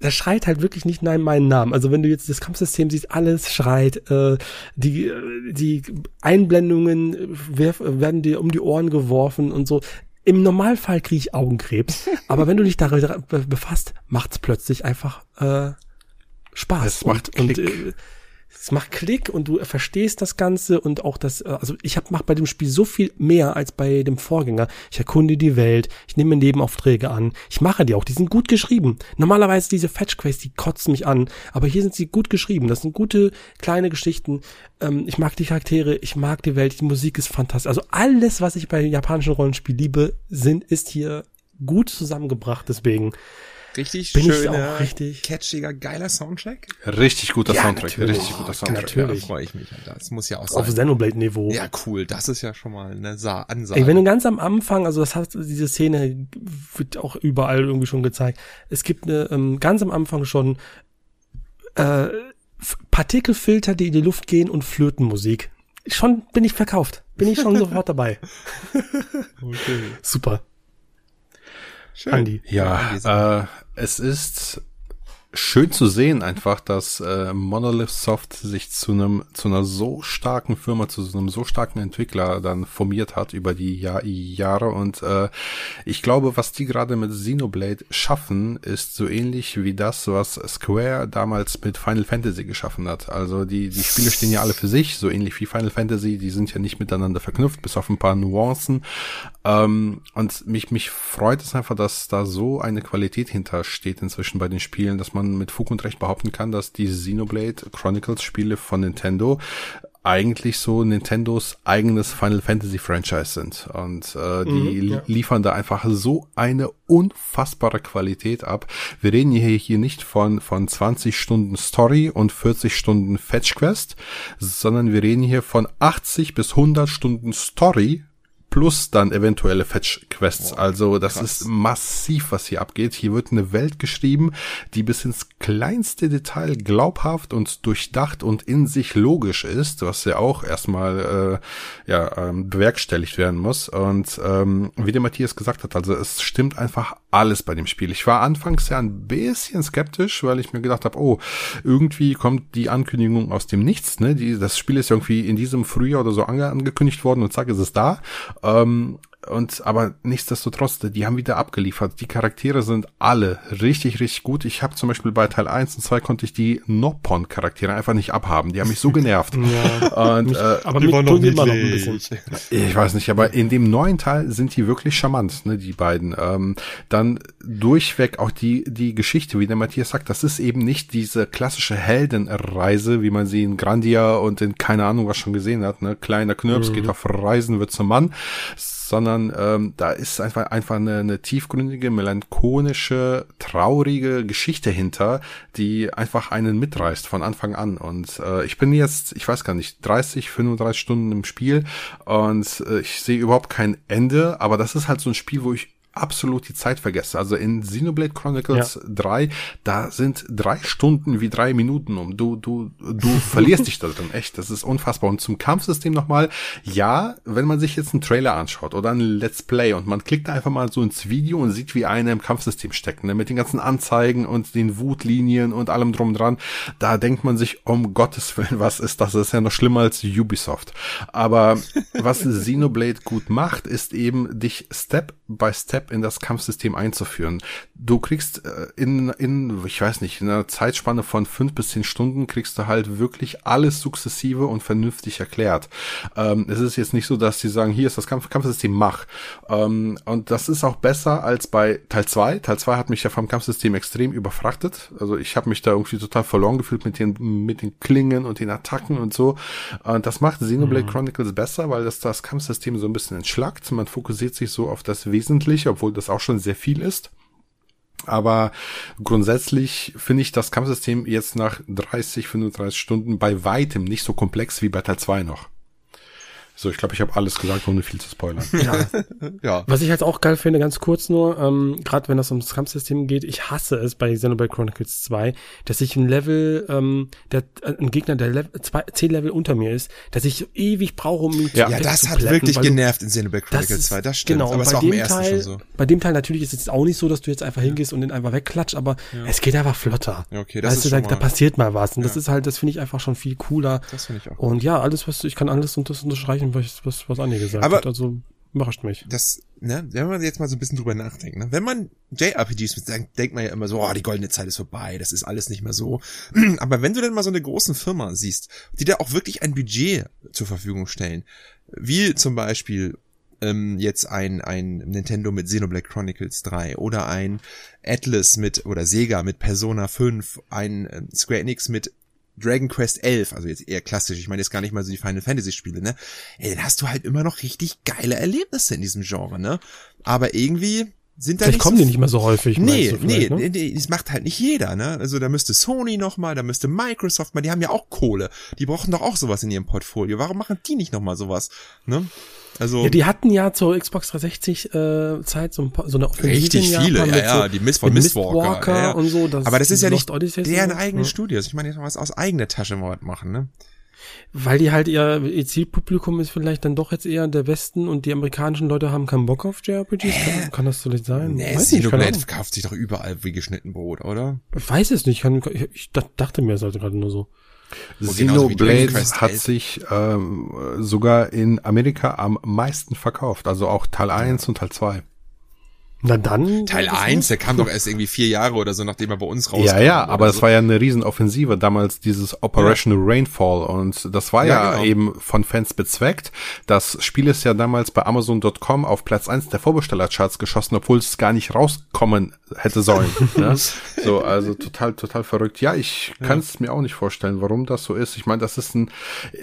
das schreit halt wirklich nicht nein meinen Namen. Also wenn du jetzt das Kampfsystem siehst, alles schreit, äh, die äh, die Einblendungen äh, werf, werden dir um die Ohren geworfen und so. Im Normalfall kriege ich Augenkrebs, *laughs* aber wenn du dich darüber be- befasst, macht's plötzlich einfach äh, Spaß. Es macht und, Klick. Und, äh, es macht Klick und du verstehst das Ganze und auch das, äh, also ich hab, mach bei dem Spiel so viel mehr als bei dem Vorgänger. Ich erkunde die Welt, ich nehme Nebenaufträge an, ich mache die auch, die sind gut geschrieben. Normalerweise diese Fetch Quests, die kotzen mich an, aber hier sind sie gut geschrieben. Das sind gute kleine Geschichten. Ähm, ich mag die Charaktere, ich mag die Welt, die Musik ist fantastisch. Also alles, was ich bei japanischen Rollenspielen liebe, sind, ist hier gut zusammengebracht. Deswegen Richtig Bin ich schöner, auch richtig- catchiger, geiler Soundtrack. Richtig guter Ja, Soundtrack, natürlich. richtig guter Soundtrack. Natürlich. Da freue ich mich. Das muss ja auch auf sein. Xenoblade-Niveau. Ja, cool. Das ist ja schon mal eine Sa Ansage. Ey, wenn du ganz am Anfang, also das hat diese Szene wird auch überall irgendwie schon gezeigt. Es gibt eine ähm, ganz am Anfang schon äh, Partikelfilter, die in die Luft gehen und Flötenmusik. Schon bin ich verkauft. Bin ich schon *laughs* sofort dabei. okay. Super. Schön. Andi. Ja, äh, es ist schön zu sehen einfach, dass äh, Monolith Soft sich zu einem zu einer so starken Firma, zu einem so starken Entwickler dann formiert hat über die Jahr Jahre und äh, ich glaube, was die gerade mit Xenoblade schaffen, ist so ähnlich wie das, was Square damals mit Final Fantasy geschaffen hat. Also die die Spiele stehen ja alle für sich, so ähnlich wie Final Fantasy, die sind ja nicht miteinander verknüpft, bis auf ein paar Nuancen. Ähm, und mich, mich freut es einfach, dass da so eine Qualität hintersteht inzwischen bei den Spielen, dass man mit Fug und Recht behaupten kann, dass die Xenoblade Chronicles Spiele von Nintendo eigentlich so Nintendos eigenes Final Fantasy Franchise sind. Und äh, die Mhm, ja. liefern da einfach so eine unfassbare Qualität ab. Wir reden hier, hier nicht von, von 20 Stunden Story und 40 Stunden Fetch Quest, sondern wir reden hier von 80 bis 100 Stunden Story plus dann eventuelle Fetch-Quests. Also das krass. ist massiv, was hier abgeht. Hier wird eine Welt geschrieben, die bis ins kleinste Detail glaubhaft und durchdacht und in sich logisch ist, was ja auch erstmal äh, ja, ähm, bewerkstelligt werden muss. Und ähm, wie der Matthias gesagt hat, also es stimmt einfach alles bei dem Spiel. Ich war anfangs ja ein bisschen skeptisch, weil ich mir gedacht habe, oh, irgendwie kommt die Ankündigung aus dem Nichts. Ne? Die, das Spiel ist irgendwie in diesem Frühjahr oder so ange angekündigt worden und zack ist es da. Ähm, und aber nichtsdestotrotz, die haben wieder abgeliefert. Die Charaktere sind alle richtig, richtig gut. Ich habe zum Beispiel bei Teil 1 und 2 konnte ich die Noppon-Charaktere einfach nicht abhaben. Die haben mich so genervt. *laughs* ja, und, mich, äh, aber die tun immer noch ein bisschen. Ich weiß nicht, aber in dem neuen Teil sind die wirklich charmant, ne, die beiden. Ähm, dann durchweg auch die, die Geschichte, wie der Matthias sagt, das ist eben nicht diese klassische Heldenreise, wie man sie in Grandia und in keine Ahnung was schon gesehen hat. Ne? Kleiner Knirps mhm. geht auf Reisen, wird zum Mann sondern ähm, da ist einfach einfach eine, eine tiefgründige, melancholische, traurige Geschichte hinter, die einfach einen mitreißt von Anfang an. Und äh, ich bin jetzt, ich weiß gar nicht, 30, 35 Stunden im Spiel und äh, ich sehe überhaupt kein Ende, aber das ist halt so ein Spiel, wo ich absolut die Zeit vergesse. Also in Xenoblade Chronicles ja. 3, da sind drei Stunden wie drei Minuten um. Du, du, du *laughs* verlierst dich da drin. Echt, das ist unfassbar. Und zum Kampfsystem nochmal, ja, wenn man sich jetzt einen Trailer anschaut oder ein Let's Play und man klickt einfach mal so ins Video und sieht, wie einer im Kampfsystem steckt, ne, mit den ganzen Anzeigen und den Wutlinien und allem drum dran, da denkt man sich, um Gottes Willen, was ist das? Das ist ja noch schlimmer als Ubisoft. Aber was *laughs* Xenoblade gut macht, ist eben dich Step by Step in das Kampfsystem einzuführen. Du kriegst äh, in, in, ich weiß nicht, in einer Zeitspanne von fünf bis zehn Stunden kriegst du halt wirklich alles sukzessive und vernünftig erklärt. Ähm, es ist jetzt nicht so, dass die sagen, hier ist das Kampf Kampfsystem, mach. Ähm, und das ist auch besser als bei Teil 2. Teil 2 hat mich ja vom Kampfsystem extrem überfrachtet. Also ich habe mich da irgendwie total verloren gefühlt mit den, mit den Klingen und den Attacken und so. Und das macht Xenoblade mhm. Chronicles besser, weil das das Kampfsystem so ein bisschen entschlackt. Man fokussiert sich so auf das Wesentliche, obwohl das auch schon sehr viel ist. Aber grundsätzlich finde ich das Kampfsystem jetzt nach 30, 35 Stunden bei weitem nicht so komplex wie bei Teil 2 noch. So, ich glaube, ich habe alles gesagt, ohne viel zu spoilern. *laughs* Ja. ja. Was ich halt auch geil finde, ganz kurz nur, ähm, gerade wenn das ums Kampfsystem geht, ich hasse es bei Xenoblade Chronicles 2, dass ich ein Level, ähm, der, ein Gegner, der Level, zwei, zehn Level unter mir ist, dass ich ewig brauche, um ihn ja. zu Ja, das hat wirklich genervt in Xenoblade Chronicles das 2, das stimmt. Genau, aber es war auch im ersten Teil, schon so. Bei dem Teil natürlich ist es auch nicht so, dass du jetzt einfach hingehst und den einfach wegklatscht, aber ja. es geht einfach flotter. Ja, okay, das weißt ist du, da, da passiert mal was. Und das ist halt, das finde ich einfach schon viel cooler. Das finde ich auch. Und ja, alles, was, ich kann alles und unterstreichen, was, was, was Andi gesagt Aber hat. Also überrascht mich. Das, ne, wenn man jetzt mal so ein bisschen drüber nachdenkt, ne, wenn man JRPGs mit denkt, denkt man ja immer so, oh, die goldene Zeit ist vorbei, das ist alles nicht mehr so. *clears throat* Aber wenn du dann mal so eine großen Firma siehst, die da auch wirklich ein Budget zur Verfügung stellen, wie zum Beispiel ähm, jetzt ein, ein Nintendo mit Xenoblade Chronicles 3 oder ein Atlas mit oder Sega mit Persona 5, ein äh, Square Enix mit Dragon Quest 11, also jetzt eher klassisch, ich meine jetzt gar nicht mal so die Final Fantasy Spiele, ne? Ey, dann hast du halt immer noch richtig geile Erlebnisse in diesem Genre, ne? Aber irgendwie sind da Vielleicht nicht kommen so die nicht mehr so häufig. Nee, nee, ne? nee, das macht halt nicht jeder, ne? Also da müsste Sony noch mal, da müsste Microsoft mal, die haben ja auch Kohle. Die brauchen doch auch sowas in ihrem Portfolio. Warum machen die nicht noch mal sowas, ne? Also ja, die hatten ja zur Xbox 360 äh, Zeit so, ein paar, so eine Offensive richtig viele, ja, ja, so, die Mist von Mistwalker, Mistwalker ja, ja. und so. Das Aber das ist ja nicht deren eigenen ja. Studios. Ich meine, jetzt mal was aus eigener Tasche machen, ne? Weil die halt ihr, ihr Zielpublikum ist vielleicht dann doch jetzt eher der Westen und die amerikanischen Leute haben keinen Bock auf JRPGs. Kann, kann das vielleicht sein? Nee, Xenoblade verkauft sich doch überall wie geschnitten Brot, oder? Ich weiß es nicht. Kann, ich, ich dachte mir es halt gerade nur so. Xenoblade hat sich ähm, sogar in Amerika am meisten verkauft, also auch Teil 1 und Teil 2. Na dann. Teil 1, der kam doch erst irgendwie vier Jahre oder so, nachdem er bei uns rauskam. Ja, ja, aber es so. war ja eine Riesenoffensive, damals dieses Operation ja. Rainfall und das war ja, ja genau. eben von Fans bezweckt. Das Spiel ist ja damals bei Amazon.com auf Platz 1 der Vorbestellercharts geschossen, obwohl es gar nicht rauskommen hätte sollen. *laughs* ne? So, also total, total verrückt. Ja, ich kann es ja. mir auch nicht vorstellen, warum das so ist. Ich meine, das ist ein,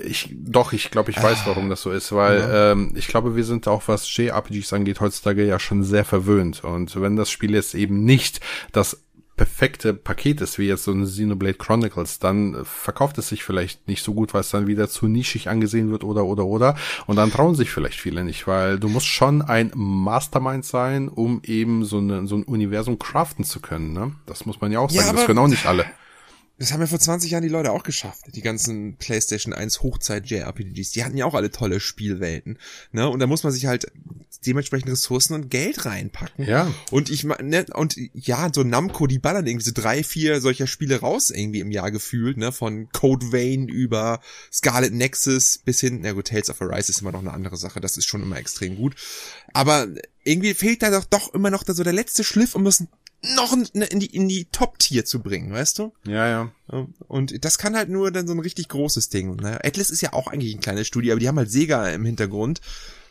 ich, doch, ich glaube, ich weiß, warum das so ist, weil ähm, ich glaube, wir sind auch, was JRPGs angeht, heutzutage ja schon sehr verwöhnt sind. Und wenn das Spiel jetzt eben nicht das perfekte Paket ist, wie jetzt so ein Xenoblade Chronicles, dann verkauft es sich vielleicht nicht so gut, weil es dann wieder zu nischig angesehen wird oder oder oder. Und dann trauen sich vielleicht viele nicht, weil du musst schon ein Mastermind sein, um eben so, eine, so ein Universum craften zu können. Ne? Das muss man ja auch sagen. Ja, das können auch nicht alle. Das haben ja vor 20 Jahren die Leute auch geschafft. Die ganzen PlayStation 1 Hochzeit JRPGs. Die hatten ja auch alle tolle Spielwelten. Ne? Und da muss man sich halt dementsprechend Ressourcen und Geld reinpacken. Ja. Und ich ne, und ja, so Namco, die ballern irgendwie so drei, vier solcher Spiele raus irgendwie im Jahr gefühlt, ne? Von Code Vein über Scarlet Nexus bis hin, na gut, Tales of Arise ist immer noch eine andere Sache. Das ist schon immer extrem gut. Aber irgendwie fehlt da doch, doch immer noch da so der letzte Schliff, um das noch in die, in die Top-Tier zu bringen, weißt du? Ja, ja. Und das kann halt nur dann so ein richtig großes Ding. Ne? Atlas ist ja auch eigentlich ein kleines Studio, aber die haben halt Sega im Hintergrund.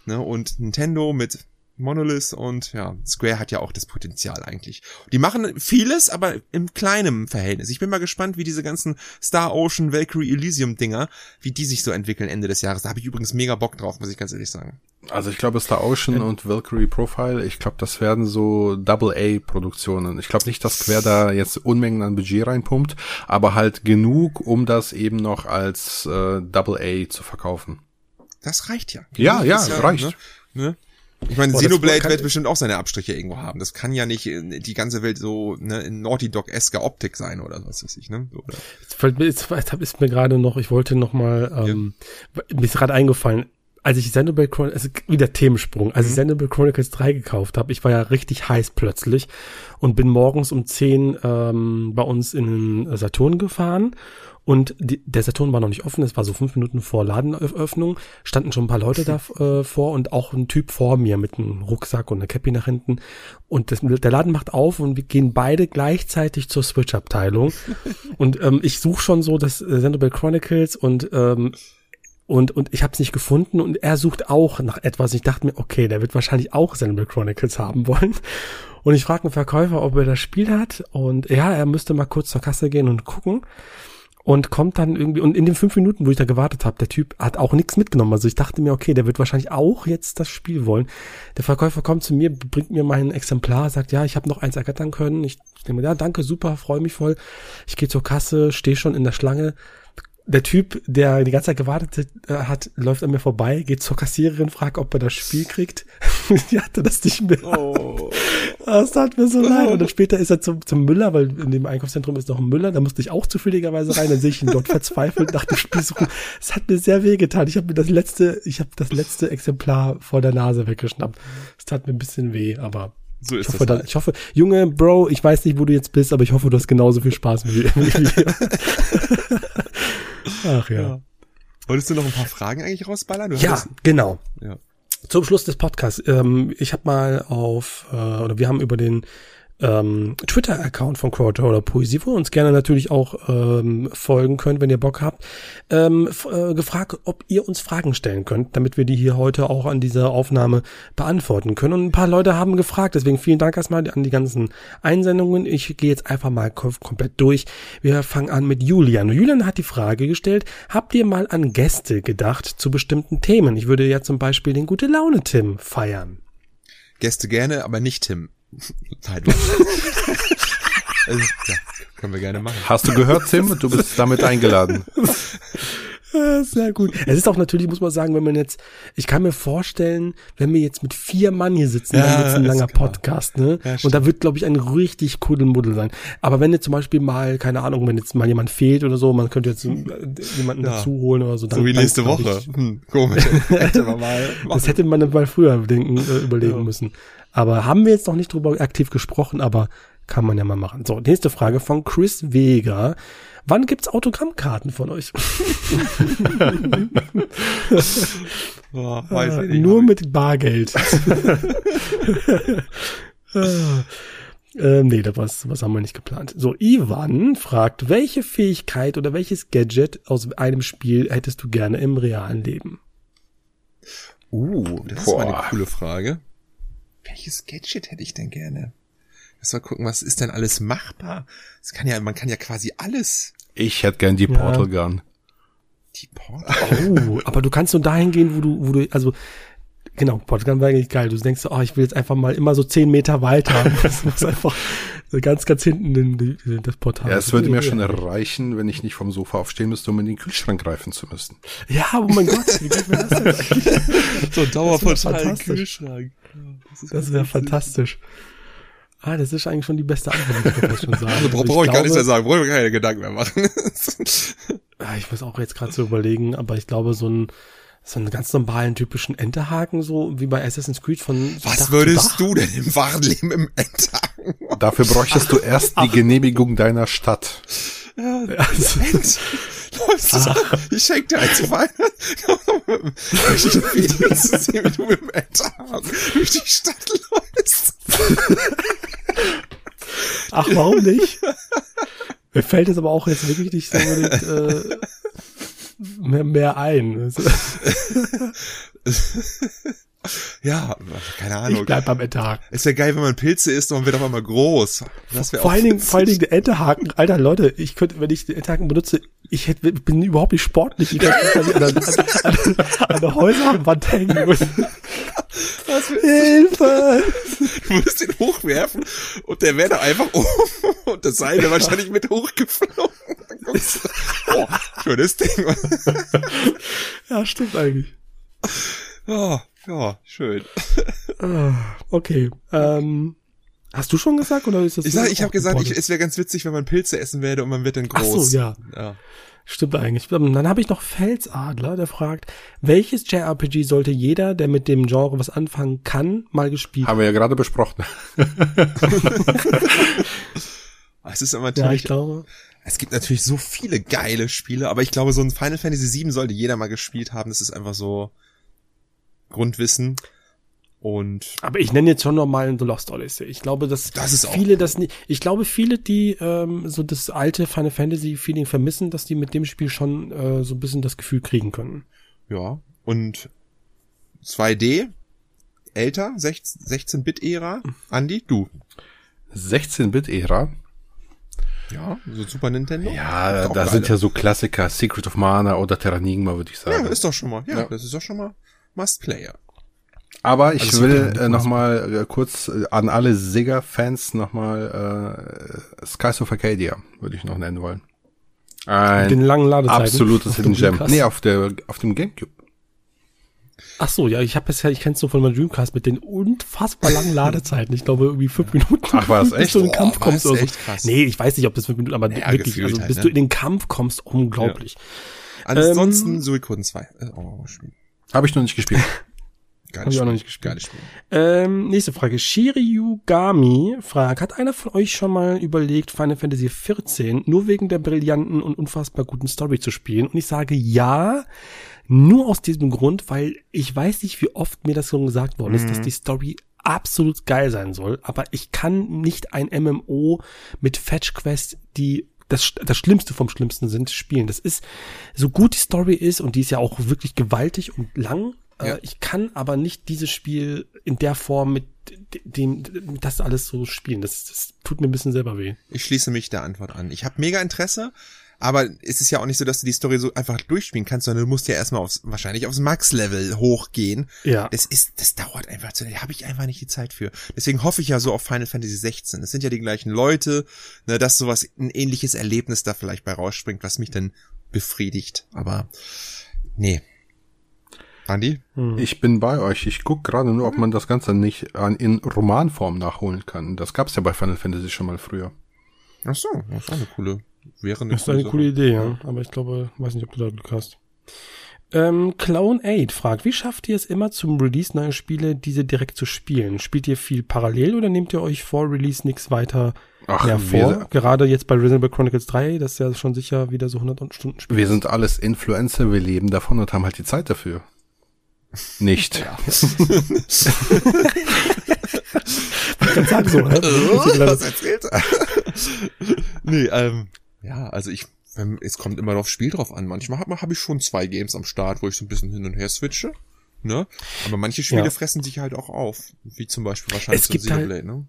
Ne? Und Nintendo mit Monolith und ja, Square hat ja auch das Potenzial eigentlich. Die machen vieles, aber im kleinen Verhältnis. Ich bin mal gespannt, wie diese ganzen Star Ocean, Valkyrie Elysium Dinger, wie die sich so entwickeln Ende des Jahres. Da habe ich übrigens mega Bock drauf, muss ich ganz ehrlich sagen. Also ich glaube Star Ocean und Valkyrie Profile, ich glaube, das werden so Double-A-Produktionen. Ich glaube nicht, dass Square da jetzt Unmengen an Budget reinpumpt, aber halt genug, um das eben noch als äh, Double-A zu verkaufen. Das reicht ja. Ja, ja, ja, reicht. Ne? Ne? Ich meine, Xenoblade wird bestimmt auch seine Abstriche irgendwo haben. Das kann ja nicht äh, die ganze Welt so ne, in Naughty Dog-esker Optik sein oder was weiß ich, ne? Oder? Jetzt, fällt mir, jetzt ist mir gerade noch, ich wollte noch mal, ähm, ja. mir ist gerade eingefallen, als ich Xenoblade Chronicles, also wieder Themensprung, als mhm. ich Xenoblade Chronicles 3 gekauft habe, ich war ja richtig heiß plötzlich und bin morgens um 10 ähm, bei uns in den Saturn gefahren und die, der Saturn war noch nicht offen, es war so fünf Minuten vor Ladenöffnung, standen schon ein paar Leute da *laughs* äh, vor und auch ein Typ vor mir mit einem Rucksack und einer Cappy nach hinten. Und das, der Laden macht auf und wir gehen beide gleichzeitig zur Switch-Abteilung. *laughs* und ähm, ich suche schon so das äh, Xenoblade Chronicles und ähm, und, und ich habe es nicht gefunden und er sucht auch nach etwas. Ich dachte mir, okay, der wird wahrscheinlich auch Xenoblade Chronicles haben wollen. Und ich frage einen Verkäufer, ob er das Spiel hat. Und ja, er müsste mal kurz zur Kasse gehen und gucken. Und kommt dann irgendwie, und in den fünf Minuten, wo ich da gewartet habe, der Typ hat auch nichts mitgenommen. Also ich dachte mir, okay, der wird wahrscheinlich auch jetzt das Spiel wollen. Der Verkäufer kommt zu mir, bringt mir mein Exemplar, sagt, ja, ich habe noch eins ergattern können. Ich denke mir, ja, danke, super, freue mich voll. Ich gehe zur Kasse, stehe schon in der Schlange der Typ, der die ganze Zeit gewartet äh, hat, läuft an mir vorbei, geht zur Kassiererin, fragt, ob er das Spiel kriegt. *laughs* die hatte das nicht mehr. Oh. Das tat mir so leid. Und dann *laughs* später ist er zum, zum Müller, weil in dem Einkaufszentrum ist noch ein Müller, da musste ich auch zufälligerweise rein, dann sehe ich ihn dort *laughs* verzweifelt nach dem Spiel suchen. Es hat mir sehr weh getan. Ich habe mir das letzte, ich habe das letzte Exemplar vor der Nase weggeschnappt. Es tat mir ein bisschen weh, aber so ist ich hoffe, das. Halt. ich hoffe, Junge, Bro, ich weiß nicht, wo du jetzt bist, aber ich hoffe, du hast genauso viel Spaß wie, wie. Ach ja. ja. Wolltest du noch ein paar Fragen eigentlich rausballern? Du ja, genau. Ja. Zum Schluss des Podcasts. Ähm, ich habe mal auf, äh, oder wir haben über den ähm, Twitter-Account von Crowdor oder Poesie, wo ihr uns gerne natürlich auch ähm, folgen könnt, wenn ihr Bock habt, ähm, äh, gefragt, ob ihr uns Fragen stellen könnt, damit wir die hier heute auch an dieser Aufnahme beantworten können. Und ein paar Leute haben gefragt, deswegen vielen Dank erstmal an die ganzen Einsendungen. Ich gehe jetzt einfach mal komplett durch. Wir fangen an mit Julian. Julian hat die Frage gestellt, habt ihr mal an Gäste gedacht zu bestimmten Themen? Ich würde ja zum Beispiel den Gute Laune Tim feiern. Gäste gerne, aber nicht Tim. Nein, also, ja, können wir gerne machen. Hast du gehört, Tim? Du bist damit eingeladen. *laughs* Sehr gut. Es ist auch natürlich, muss man sagen, wenn man jetzt, ich kann mir vorstellen, wenn wir jetzt mit vier Mann hier sitzen, ja, dann wird es ein langer Podcast, ne? Ja, und da wird, glaube ich, ein richtig Kuddelmuddel sein. Aber wenn jetzt zum Beispiel mal, keine Ahnung, wenn jetzt mal jemand fehlt oder so, man könnte jetzt jemanden ja. dazu holen oder so. Dann, so wie nächste dann, Woche. Ich, hm, komisch. *laughs* das hätte man mal früher denken, äh, überlegen müssen. Aber haben wir jetzt noch nicht drüber aktiv gesprochen, aber kann man ja mal machen. So, nächste Frage von Chris Vega. Wann gibt's Autogrammkarten von euch? *laughs* oh, weiß ich nicht, Nur mit Bargeld. *laughs* ähm, nee, das was, was haben wir nicht geplant. So, Ivan fragt, welche Fähigkeit oder welches Gadget aus einem Spiel hättest du gerne im realen Leben? Uh, das Boah. ist mal eine coole Frage welches Gadget hätte ich denn gerne? Lass mal gucken, was ist denn alles machbar? Es kann ja, man kann ja quasi alles. Ich hätte gern die Portal Gun. Die Portal. Oh, aber du kannst nur dahin gehen, wo du, wo du, also genau, Portal Gun war eigentlich geil. Du denkst, oh, ich will jetzt einfach mal immer so zehn Meter weiter. *laughs* Das muss einfach Ganz, ganz hinten in, in das Portal. Ja, es würde mir schon reichen, wenn ich nicht vom Sofa aufstehen müsste, um in den Kühlschrank greifen zu müssen. Ja, oh mein Gott, wie geht mir das denn eigentlich? *laughs* So ein Dauerportal. Kühlschrank. Das wäre fantastisch. Ah, das ist eigentlich schon die beste Antwort, die ich schon sagen. Also brauche Ich brauch ich gar nichts mehr sagen, brauche ich mir keine Gedanken mehr machen. *laughs* Ah, Ich muss auch jetzt gerade so überlegen, aber ich glaube, so ein so einen ganz normalen typischen Enterhaken, so wie bei Assassin's Creed von Dach Was zu würdest Dach. du denn im wahren Leben im Endtag machen? Dafür bräuchtest du erst die Genehmigung deiner Stadt. Also, End. Läufst du so, ich schenk dir eins Weihnachten. *laughs* Möchte ich ein Video zu sehen, wie du mit dem Endtag durch die Stadt läufst. ach, warum nicht? Mir fällt es aber auch jetzt wirklich nicht so unbedingt, äh, mehr, mehr ein. *laughs* Ja, keine Ich Ahnung. bleib beim Enterhaken. Es wäre geil, wenn man Pilze isst und man wird auf einmal groß. Das Vor allen Dingen, vor allen Dingen der Enterhaken. Alter, Leute, ich könnte, wenn ich den Enterhaken benutze, ich hätte, bin überhaupt nicht sportlich. Ich könnte an, der- an, an, an der Häuserwand hängen. Und, Hilfe! Du musst ihn hochwerfen und der wäre da einfach oben und das Seil wäre wahrscheinlich mit hochgeflogen. Oh, schönes Ding. Ja, stimmt eigentlich. Ja, ja, schön. Ah, Okay. Ähm, hast du schon gesagt oder ist das? Ich sag, ich habe gesagt, ich, es wäre ganz witzig, wenn man Pilze essen werde und man wird dann Ach so, groß. ja. ja. Stimmt eigentlich. Ähm, Dann habe ich noch Felsadler, der fragt, welches JRPG sollte jeder, der mit dem Genre was anfangen kann, mal gespielt Haben wir ja gerade besprochen. *laughs* Es ist immer Ja, natürlich, ich glaube. es gibt natürlich so viele geile Spiele, aber ich glaube, so ein Final Fantasy VII sollte jeder mal gespielt haben. Das ist einfach so Grundwissen. Und Aber ich nenne jetzt schon nochmal The Lost Odyssey. Ich glaube, dass Das viele das nicht. Ich glaube, viele, die ähm, so das alte Final Fantasy Feeling vermissen, dass die mit dem Spiel schon äh, so ein bisschen das Gefühl kriegen können. ja, und 2D, älter, 16-Bit-Ära. Andi, du. 16-Bit-Ära. Ja, so Super Nintendo. Ja, da geile. sind ja so Klassiker, Secret of Mana oder Terranigma, würde ich Ja, sagen. ist doch schon mal. Ja, Ja. das ist doch schon mal Must-Player. Aber ich Also will äh, nochmal äh, kurz äh, an alle Sega-Fans nochmal äh, Skies of Arcadia, würde ich noch nennen wollen. Mit den Ein langen Ladezeiten. absolutes *laughs* Hidden Gem. Nee, auf der auf dem Gamecube. Ach so, ja, ich habe bisher, ich kenn's so von meinem Dreamcast mit den unfassbar langen Ladezeiten. Ich glaube irgendwie fünf *laughs* Minuten. Ach, war das *laughs* bis echt? du in den Boah, Kampf kommst oder so. Nee, ich weiß nicht, ob das fünf Minuten, aber Ja, wirklich, also halt, bis ne? du in den Kampf kommst, unglaublich. Ansonsten Ähm, Suikoden 2. Äh, oh, Spiel. Habe ich noch nicht gespielt. *laughs* Geiles Hab ich auch noch nicht gespielt. Spiel. Ähm, nächste Frage. Shiryugami fragt, hat einer von euch schon mal überlegt, Final Fantasy XIV nur wegen der brillanten und unfassbar guten Story zu spielen? Und ich sage ja, nur aus diesem Grund, weil ich weiß nicht, wie oft mir das schon gesagt worden ist, dass die Story absolut geil sein soll, aber ich kann nicht ein MMO mit Fetch Quest, die das, das Schlimmste vom Schlimmsten sind, spielen. Das ist, so gut die Story ist, und die ist ja auch wirklich gewaltig und lang, Ja. äh, ich kann aber nicht dieses Spiel in der Form mit dem, mit das alles so spielen. Das, das tut mir ein bisschen selber weh. Ich schließe mich der Antwort an. Ich habe mega Interesse, aber es ist ja auch nicht so, dass du die Story so einfach durchspielen kannst, sondern du musst ja erstmal aufs, wahrscheinlich aufs Max-Level hochgehen. Ja. Das ist, das dauert einfach zu, da habe ich einfach nicht die Zeit für. Deswegen hoffe ich ja so auf Final Fantasy 16. Es sind ja die gleichen Leute, ne, dass sowas, ein ähnliches Erlebnis da vielleicht bei rausspringt, was mich dann befriedigt. Aber, nee. Andi? Ich bin bei euch. Ich guck gerade nur, ob man das Ganze nicht an, in Romanform nachholen kann. Das gab's ja bei Final Fantasy schon mal früher. Ach so, das ist auch eine coole, wäre eine Das ist eine coole Idee, ja. Aber ich glaube, weiß nicht, ob du da Glück hast. Ähm, Clown8 fragt, wie schafft ihr es immer zum Release neuer Spiele, diese direkt zu spielen? Spielt ihr viel parallel oder nehmt ihr euch vor Release nichts weiter Ach, mehr wir- vor? Gerade jetzt bei Reasonable Chronicles 3, das ist ja schon sicher wieder so 100 Stunden Spiel. Wir sind alles Influencer, wir leben davon und haben halt die Zeit dafür. Nicht. *laughs* Ich kann sagen so, ne? *laughs* Was erzählt er? nee, ähm, ja, also ich, es kommt immer aufs Spiel drauf an. Manchmal habe hab ich schon zwei Games am Start, wo ich so ein bisschen hin und her switche. Ne? Aber manche Spiele Ja. fressen sich halt auch auf. Wie zum Beispiel wahrscheinlich Es so gibt Xenoblade, ne?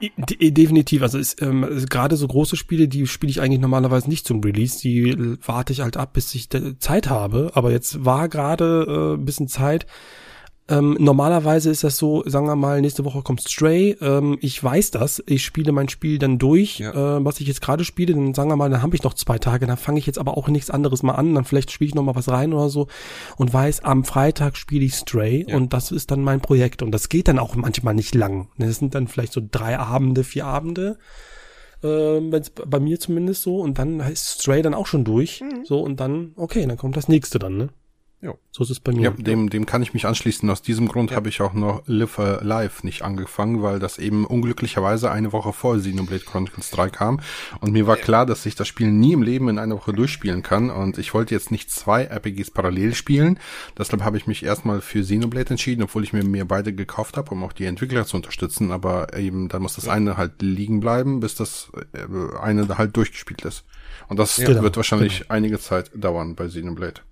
De definitiv, also ähm, also gerade so große Spiele, die spiele ich eigentlich normalerweise nicht zum Release, die warte ich halt ab, bis ich Zeit habe, aber jetzt war gerade äh, ein bisschen Zeit, Ähm, normalerweise ist das so, sagen wir mal, nächste Woche kommt Stray. Ähm, ich weiß das. Ich spiele mein Spiel dann durch, Ja. äh, was ich jetzt gerade spiele. Dann sagen wir mal, dann habe ich noch zwei Tage. Dann fange ich jetzt aber auch nichts anderes mal an. Dann vielleicht spiele ich noch mal was rein oder so und weiß, am Freitag spiele ich Stray Ja. und das ist dann mein Projekt. Und das geht dann auch manchmal nicht lang. Das sind dann vielleicht so drei Abende, vier Abende. Wenn's bei mir zumindest so. Und dann ist Stray dann auch schon durch. So, und dann, okay, dann kommt das nächste dann, ne? Jo. So ist es bei mir. Ja, dem, dem kann ich mich anschließen. Aus diesem Grund habe ich auch noch Live Alive nicht angefangen, weil das eben unglücklicherweise eine Woche vor Xenoblade Chronicles 3 kam. Und mir war klar, dass ich das Spiel nie im Leben in einer Woche durchspielen kann. Und ich wollte jetzt nicht zwei RPGs parallel spielen. Deshalb habe ich mich erstmal für Xenoblade entschieden, obwohl ich mir, mir beide gekauft habe, um auch die Entwickler zu unterstützen. Aber eben, dann muss das eine halt liegen bleiben, bis das äh, eine halt durchgespielt ist. Und das Genau, wird wahrscheinlich einige Zeit dauern bei Xenoblade.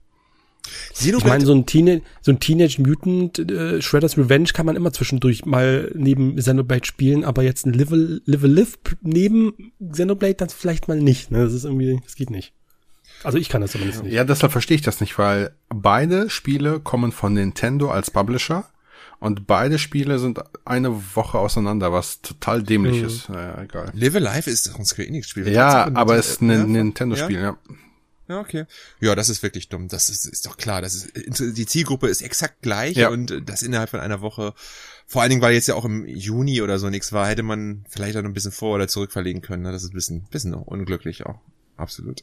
Ich meine, so ein, Teenie so ein Teenage Mutant äh, Shredder's Revenge kann man immer zwischendurch mal neben Xenoblade spielen, aber jetzt ein Live, Live, Live neben Xenoblade dann vielleicht mal nicht. Ne? Das ist irgendwie, das geht nicht. Also ich kann das zumindest nicht. Ja, deshalb verstehe ich das nicht, weil beide Spiele kommen von Nintendo als Publisher und beide Spiele sind eine Woche auseinander, was total dämlich Mhm. ist. Naja, egal. Live Alive ist doch ein Square Enix Spiel. Ja, aber es ist ein ja, Nintendo-Spiel, ja. Ja, okay. Ja, das ist wirklich dumm. Das ist, ist doch klar. Das ist, die Zielgruppe ist exakt gleich Ja. und das innerhalb von einer Woche. Vor allen Dingen, weil jetzt ja auch im Juni oder so nichts war, hätte man vielleicht auch noch ein bisschen vor- oder zurückverlegen können. ne? Das ist ein bisschen, bisschen unglücklich auch. Absolut.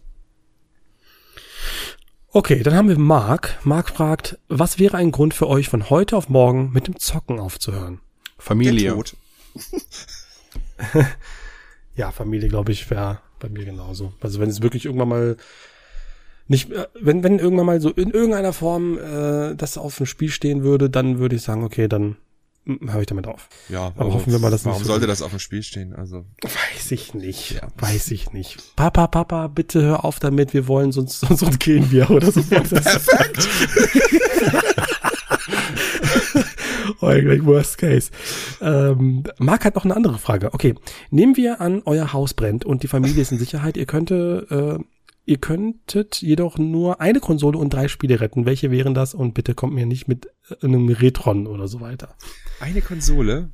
Okay, dann haben wir Mark. Mark fragt, was wäre ein Grund für euch von heute auf morgen mit dem Zocken aufzuhören? Familie. Der Tod. *laughs* Ja, Familie, glaube ich, wäre bei mir genauso. Also wenn es wirklich irgendwann mal nicht, äh, wenn, wenn irgendwann mal so in irgendeiner Form äh, das auf dem Spiel stehen würde, dann würde ich sagen, okay, dann mm, höre ich damit auf. Ja, Aber hoffen wir mal, dass nicht Warum so sollte das auf dem Spiel stehen? Also, Weiß ich nicht. Ja. Weiß ich nicht. Papa, Papa, bitte hör auf damit, wir wollen, sonst, *laughs* sonst, gehen wir oder so. Perfekt. *laughs* gleich worst case. Ähm, Marc hat noch eine andere Frage. Okay, nehmen wir an, euer Haus brennt und die Familie ist in Sicherheit. Ihr könnte, äh, ihr könntet jedoch nur eine Konsole und drei Spiele retten. Welche wären das? Und bitte kommt mir nicht mit äh, einem Retron oder so weiter. eine Konsole.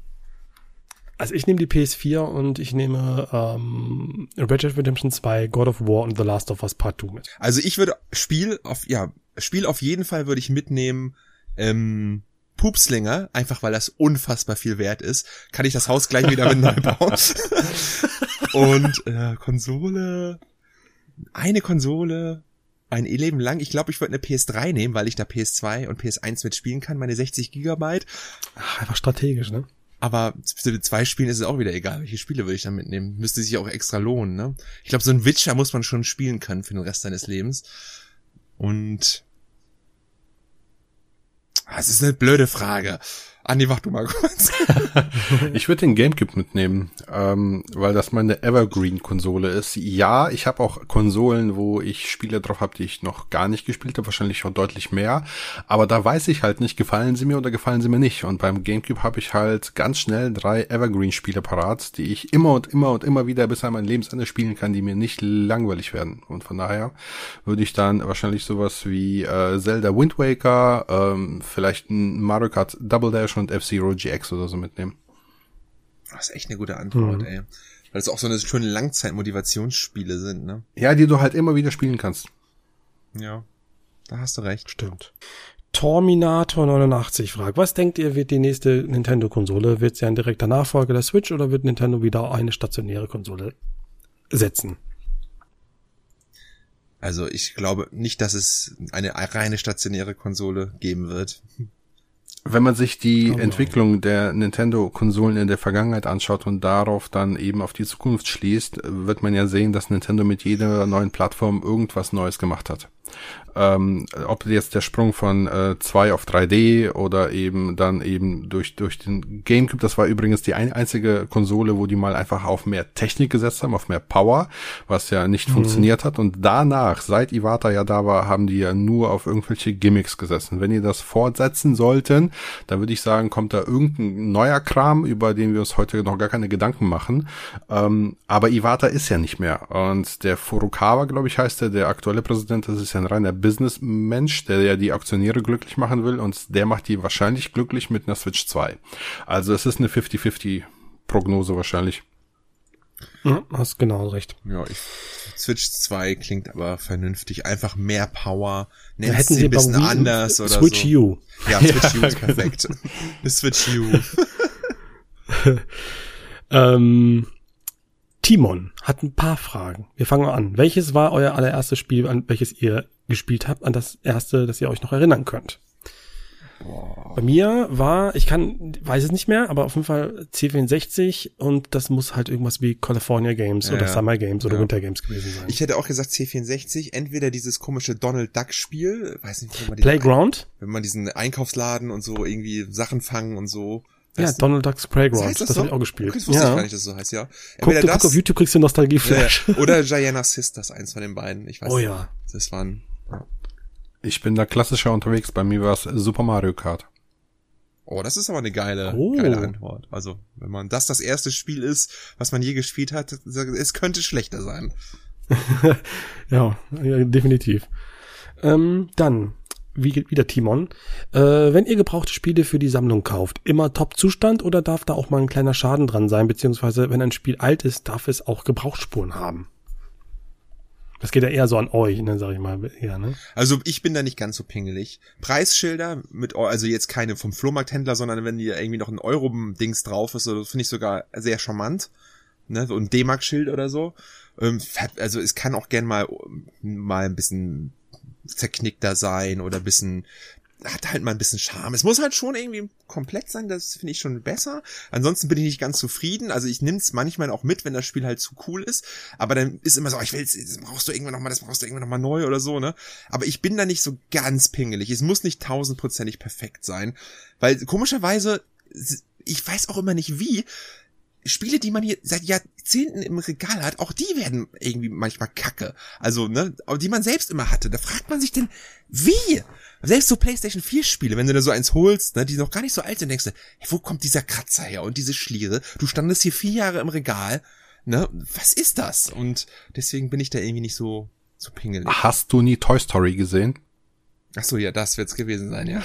Also ich nehme die PS4 und ich nehme ähm, Red Dead Redemption 2, God of War und The Last of Us Part 2 mit. Also ich würde Spiel auf, ja, Spiel auf jeden Fall würde ich mitnehmen, ähm, Pupslinger, einfach weil das unfassbar viel wert ist, kann ich das Haus gleich wieder mit neu bauen. *laughs* Und äh, Konsole, eine Konsole, ein Leben lang. Ich glaube, ich würde eine PS3 nehmen, weil ich da PS2 und PS1 mitspielen kann, meine 60 Gigabyte. Ach, einfach strategisch, ne? Aber mit zwei Spielen ist es auch wieder egal, welche Spiele würde ich dann mitnehmen. Müsste sich auch extra lohnen, ne? Ich glaube, so ein Witcher muss man schon spielen können für den Rest seines Lebens. Und Ah, es ist eine blöde Frage. Andi, mach du mal kurz. *laughs* Ich würde den Gamecube mitnehmen, ähm, weil das meine Evergreen-Konsole ist. Ja, ich habe auch Konsolen, wo ich Spiele drauf habe, die ich noch gar nicht gespielt habe, wahrscheinlich auch deutlich mehr. Aber da weiß ich halt nicht, gefallen sie mir oder gefallen sie mir nicht. Und beim Gamecube habe ich halt ganz schnell drei Evergreen-Spiele parat, die ich immer und immer und immer wieder bis an mein Lebensende spielen kann, die mir nicht langweilig werden. Und von daher würde ich dann wahrscheinlich sowas wie äh, Zelda Wind Waker, ähm, vielleicht ein Mario Kart Double Dash und F-Zero GX oder so mitnehmen. Das ist echt eine gute Antwort, Mhm. ey. Weil es auch so eine schöne Langzeit-Motivationsspiele sind, ne? Ja, die du halt immer wieder spielen kannst. Ja. Da hast du recht. Stimmt. Torminator89 fragt, was denkt ihr, wird die nächste Nintendo-Konsole? Wird sie ein direkter Nachfolger der Switch oder wird Nintendo wieder eine stationäre Konsole setzen? Also ich glaube nicht, dass es eine reine stationäre Konsole geben wird. Wenn man sich die Glaube Entwicklung der Nintendo-Konsolen in der Vergangenheit anschaut und darauf dann eben auf die Zukunft schließt, wird man ja sehen, dass Nintendo mit jeder neuen Plattform irgendwas Neues gemacht hat. Ähm, ob jetzt der Sprung von äh, 2 auf 3D oder eben dann eben durch, durch den Gamecube, das war übrigens die ein, einzige Konsole, wo die mal einfach auf mehr Technik gesetzt haben, auf mehr Power, was ja nicht funktioniert hat. Und danach, seit Iwata ja da war, haben die ja nur auf irgendwelche Gimmicks gesessen. Wenn die das fortsetzen sollten, dann würde ich sagen, kommt da irgendein neuer Kram, über den wir uns heute noch gar keine Gedanken machen. Ähm, aber Iwata ist ja nicht mehr. Und der Furukawa, glaube ich, heißt er, der aktuelle Präsident, das ist ja ein reiner Businessmensch, der ja die Aktionäre glücklich machen will und der macht die wahrscheinlich glücklich mit einer Switch 2. Also es ist eine 50-50 Prognose wahrscheinlich. Ja, hast genau recht. Ja, ich, Switch 2 klingt aber vernünftig. Einfach mehr Power. Nennt hätten sie ein bisschen Wii, anders oder Switch so. U. Ja, *laughs* Switch U ist perfekt. Switch U. *laughs* ähm, Timon hat ein paar Fragen. Wir fangen mal an. Welches war euer allererstes Spiel, an welches ihr gespielt habt, an das erste, das ihr euch noch erinnern könnt? Bei mir war, ich kann, weiß es nicht mehr, aber auf jeden Fall C64 und das muss halt irgendwas wie California Games Ja, oder. Summer Games oder Ja. Winter Games gewesen sein. Ich hätte auch gesagt C64, entweder dieses komische Donald Duck Spiel, weiß nicht, wenn man, Playground? wenn man diesen Einkaufsladen und so irgendwie Sachen fangen und so. Ja, du? Donald Ducks Playground. heißt Das, das habe ich auch gespielt. Das wusste ich ja. gar nicht, dass es so heißt, ja. Guck, Entweder du, das, guck auf YouTube, kriegst du Nostalgie ja, Flash. ja. oder Gianna Sisters, eins von den beiden. Ich weiß Oh nicht. ja. Das waren, Ich bin da klassischer unterwegs. Bei mir war es Super Mario Kart. oh, das ist aber eine geile, Oh. geile Antwort. Also, wenn man das das erste Spiel ist, was man je gespielt hat, es könnte schlechter sein. *laughs* Ja, ja definitiv. Ähm, dann, wie wieder Timon. Äh, wenn ihr gebrauchte Spiele für die Sammlung kauft, immer Top-Zustand oder darf da auch mal ein kleiner Schaden dran sein? Beziehungsweise, wenn ein Spiel alt ist, darf es auch Gebrauchsspuren haben? Das geht ja eher so an euch, ne, sag ich mal. eher, ne? Also ich bin da nicht ganz so pingelig. Preisschilder mit, also jetzt keine vom Flohmarkthändler, sondern wenn hier irgendwie noch ein Euro-Dings drauf ist, so, das finde ich sogar sehr charmant. Ne, so ein D-Mark-Schild oder so. Ähm, also es kann auch gern mal, mal ein bisschen zerknickter sein oder ein bisschen, hat halt mal ein bisschen Charme. Es muss halt schon irgendwie komplett sein, das finde ich schon besser. Ansonsten bin ich nicht ganz zufrieden. Also ich nehme es manchmal auch mit, wenn das Spiel halt zu cool ist. Aber dann ist immer so, ich will das brauchst du irgendwann nochmal, das brauchst du irgendwann nochmal neu oder so, ne? Aber ich bin da nicht so ganz pingelig. Es muss nicht tausendprozentig perfekt sein. Weil komischerweise, ich weiß auch immer nicht wie, Spiele, die man hier seit Jahrzehnten im Regal hat, auch die werden irgendwie manchmal kacke. Also, ne, die man selbst immer hatte. Da fragt man sich denn, wie? Selbst so PlayStation 4 Spiele, wenn du da so eins holst, ne, die noch gar nicht so alt sind, denkst du, hey, wo kommt dieser Kratzer her und diese Schliere? Du standest hier vier Jahre im Regal, ne? Was ist das? Und deswegen bin ich da irgendwie nicht so, so pingelig. Hast du nie Toy Story gesehen? Ach so, ja, das wird's gewesen sein, ja.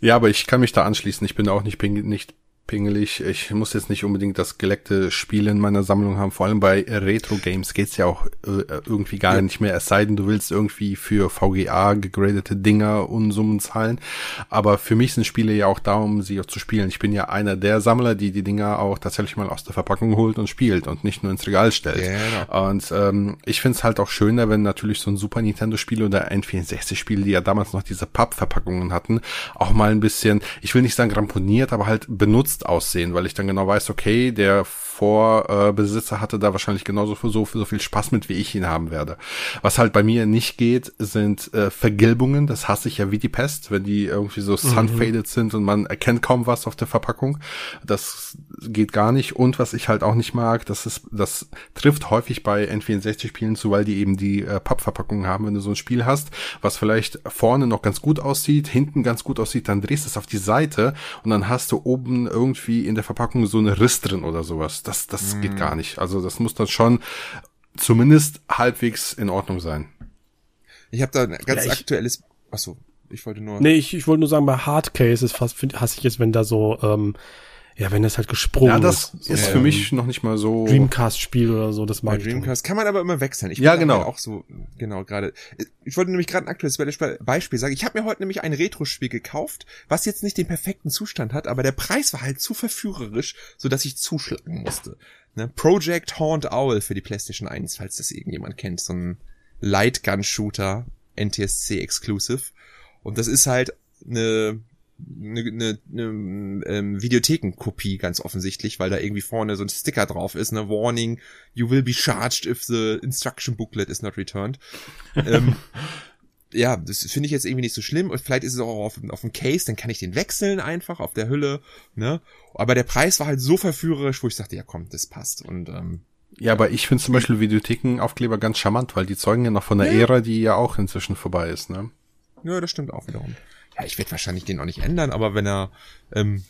Ja, aber ich kann mich da anschließen. Ich bin auch nicht, ping nicht pingelig. Ich muss jetzt nicht unbedingt das geleckte Spiel in meiner Sammlung haben. Vor allem bei Retro-Games geht's ja auch äh, irgendwie gar Ja. nicht mehr. Es sei denn, du willst irgendwie für VGA gegradete Dinger Unsummen zahlen. Aber für mich sind Spiele ja auch da, um sie auch zu spielen. Ich bin ja einer der Sammler, die die Dinger auch tatsächlich mal aus der Verpackung holt und spielt und nicht nur ins Regal stellt. Genau. Und ähm, ich find's halt auch schöner, wenn natürlich so ein Super Nintendo-Spiel oder N64-Spiel, die ja damals noch diese Pappverpackungen hatten, auch mal ein bisschen, ich will nicht sagen ramponiert, aber halt benutzt aussehen, weil ich dann genau weiß, okay, der Vorbesitzer hatte da wahrscheinlich genauso viel, so, so viel Spaß mit, wie ich ihn haben werde. Was halt bei mir nicht geht, sind äh, Vergilbungen, das hasse ich ja wie die Pest, wenn die irgendwie so sunfaded sind und man erkennt kaum was auf der Verpackung. Das geht gar nicht. Und was ich halt auch nicht mag, das ist, das trifft häufig bei N64-Spielen zu, weil die eben die äh, Pappverpackungen haben. Wenn du so ein Spiel hast, was vielleicht vorne noch ganz gut aussieht, hinten ganz gut aussieht, dann drehst du es auf die Seite und dann hast du oben irgendwie in der Verpackung so eine Riss drin oder sowas. Das, das geht gar nicht. Also das muss dann schon zumindest halbwegs in Ordnung sein. Ich habe da ein ganz Ja, ich- aktuelles, ach so, ich wollte nur, Nee, ich, ich wollte nur sagen, bei Hardcase ist fast, find, hasse ich es, wenn da so, ähm, ja, wenn das halt gesprungen Ja, das ist. ist für ähm, mich noch nicht mal so. Dreamcast-Spiel oder so, das Bei mag ich. dann. Dreamcast kann man aber immer wechseln. Ich Ja, genau. halt Auch so, genau, gerade. Ich wollte nämlich gerade ein aktuelles Be- Beispiel sagen. Ich habe mir heute nämlich ein Retro-Spiel gekauft, was jetzt nicht den perfekten Zustand hat, aber der Preis war halt zu verführerisch, so dass ich zuschlagen musste. Ne? Project Haunt Owl für die PlayStation 1, falls das irgendjemand kennt, so ein Lightgun-Shooter, NTSC Exclusive. Und das ist halt eine eine, eine, eine ähm, Videothekenkopie ganz offensichtlich, weil da irgendwie vorne so ein Sticker drauf ist, eine Warning, you will be charged if the instruction booklet is not returned. *laughs* ähm, ja, das finde ich jetzt irgendwie nicht so schlimm und vielleicht ist es auch auf, auf dem Case, dann kann ich den wechseln einfach auf der Hülle, ne? Aber der Preis war halt so verführerisch, wo ich sagte, ja komm, das passt und ähm, Ja, aber ich finde zum Beispiel Videothekenaufkleber ganz charmant, weil die zeugen ja noch von der Ja. Ära, die ja auch inzwischen vorbei ist, ne? Ja, das stimmt auch wiederum. Ja, ich werde wahrscheinlich den auch nicht ändern, aber wenn er, ähm,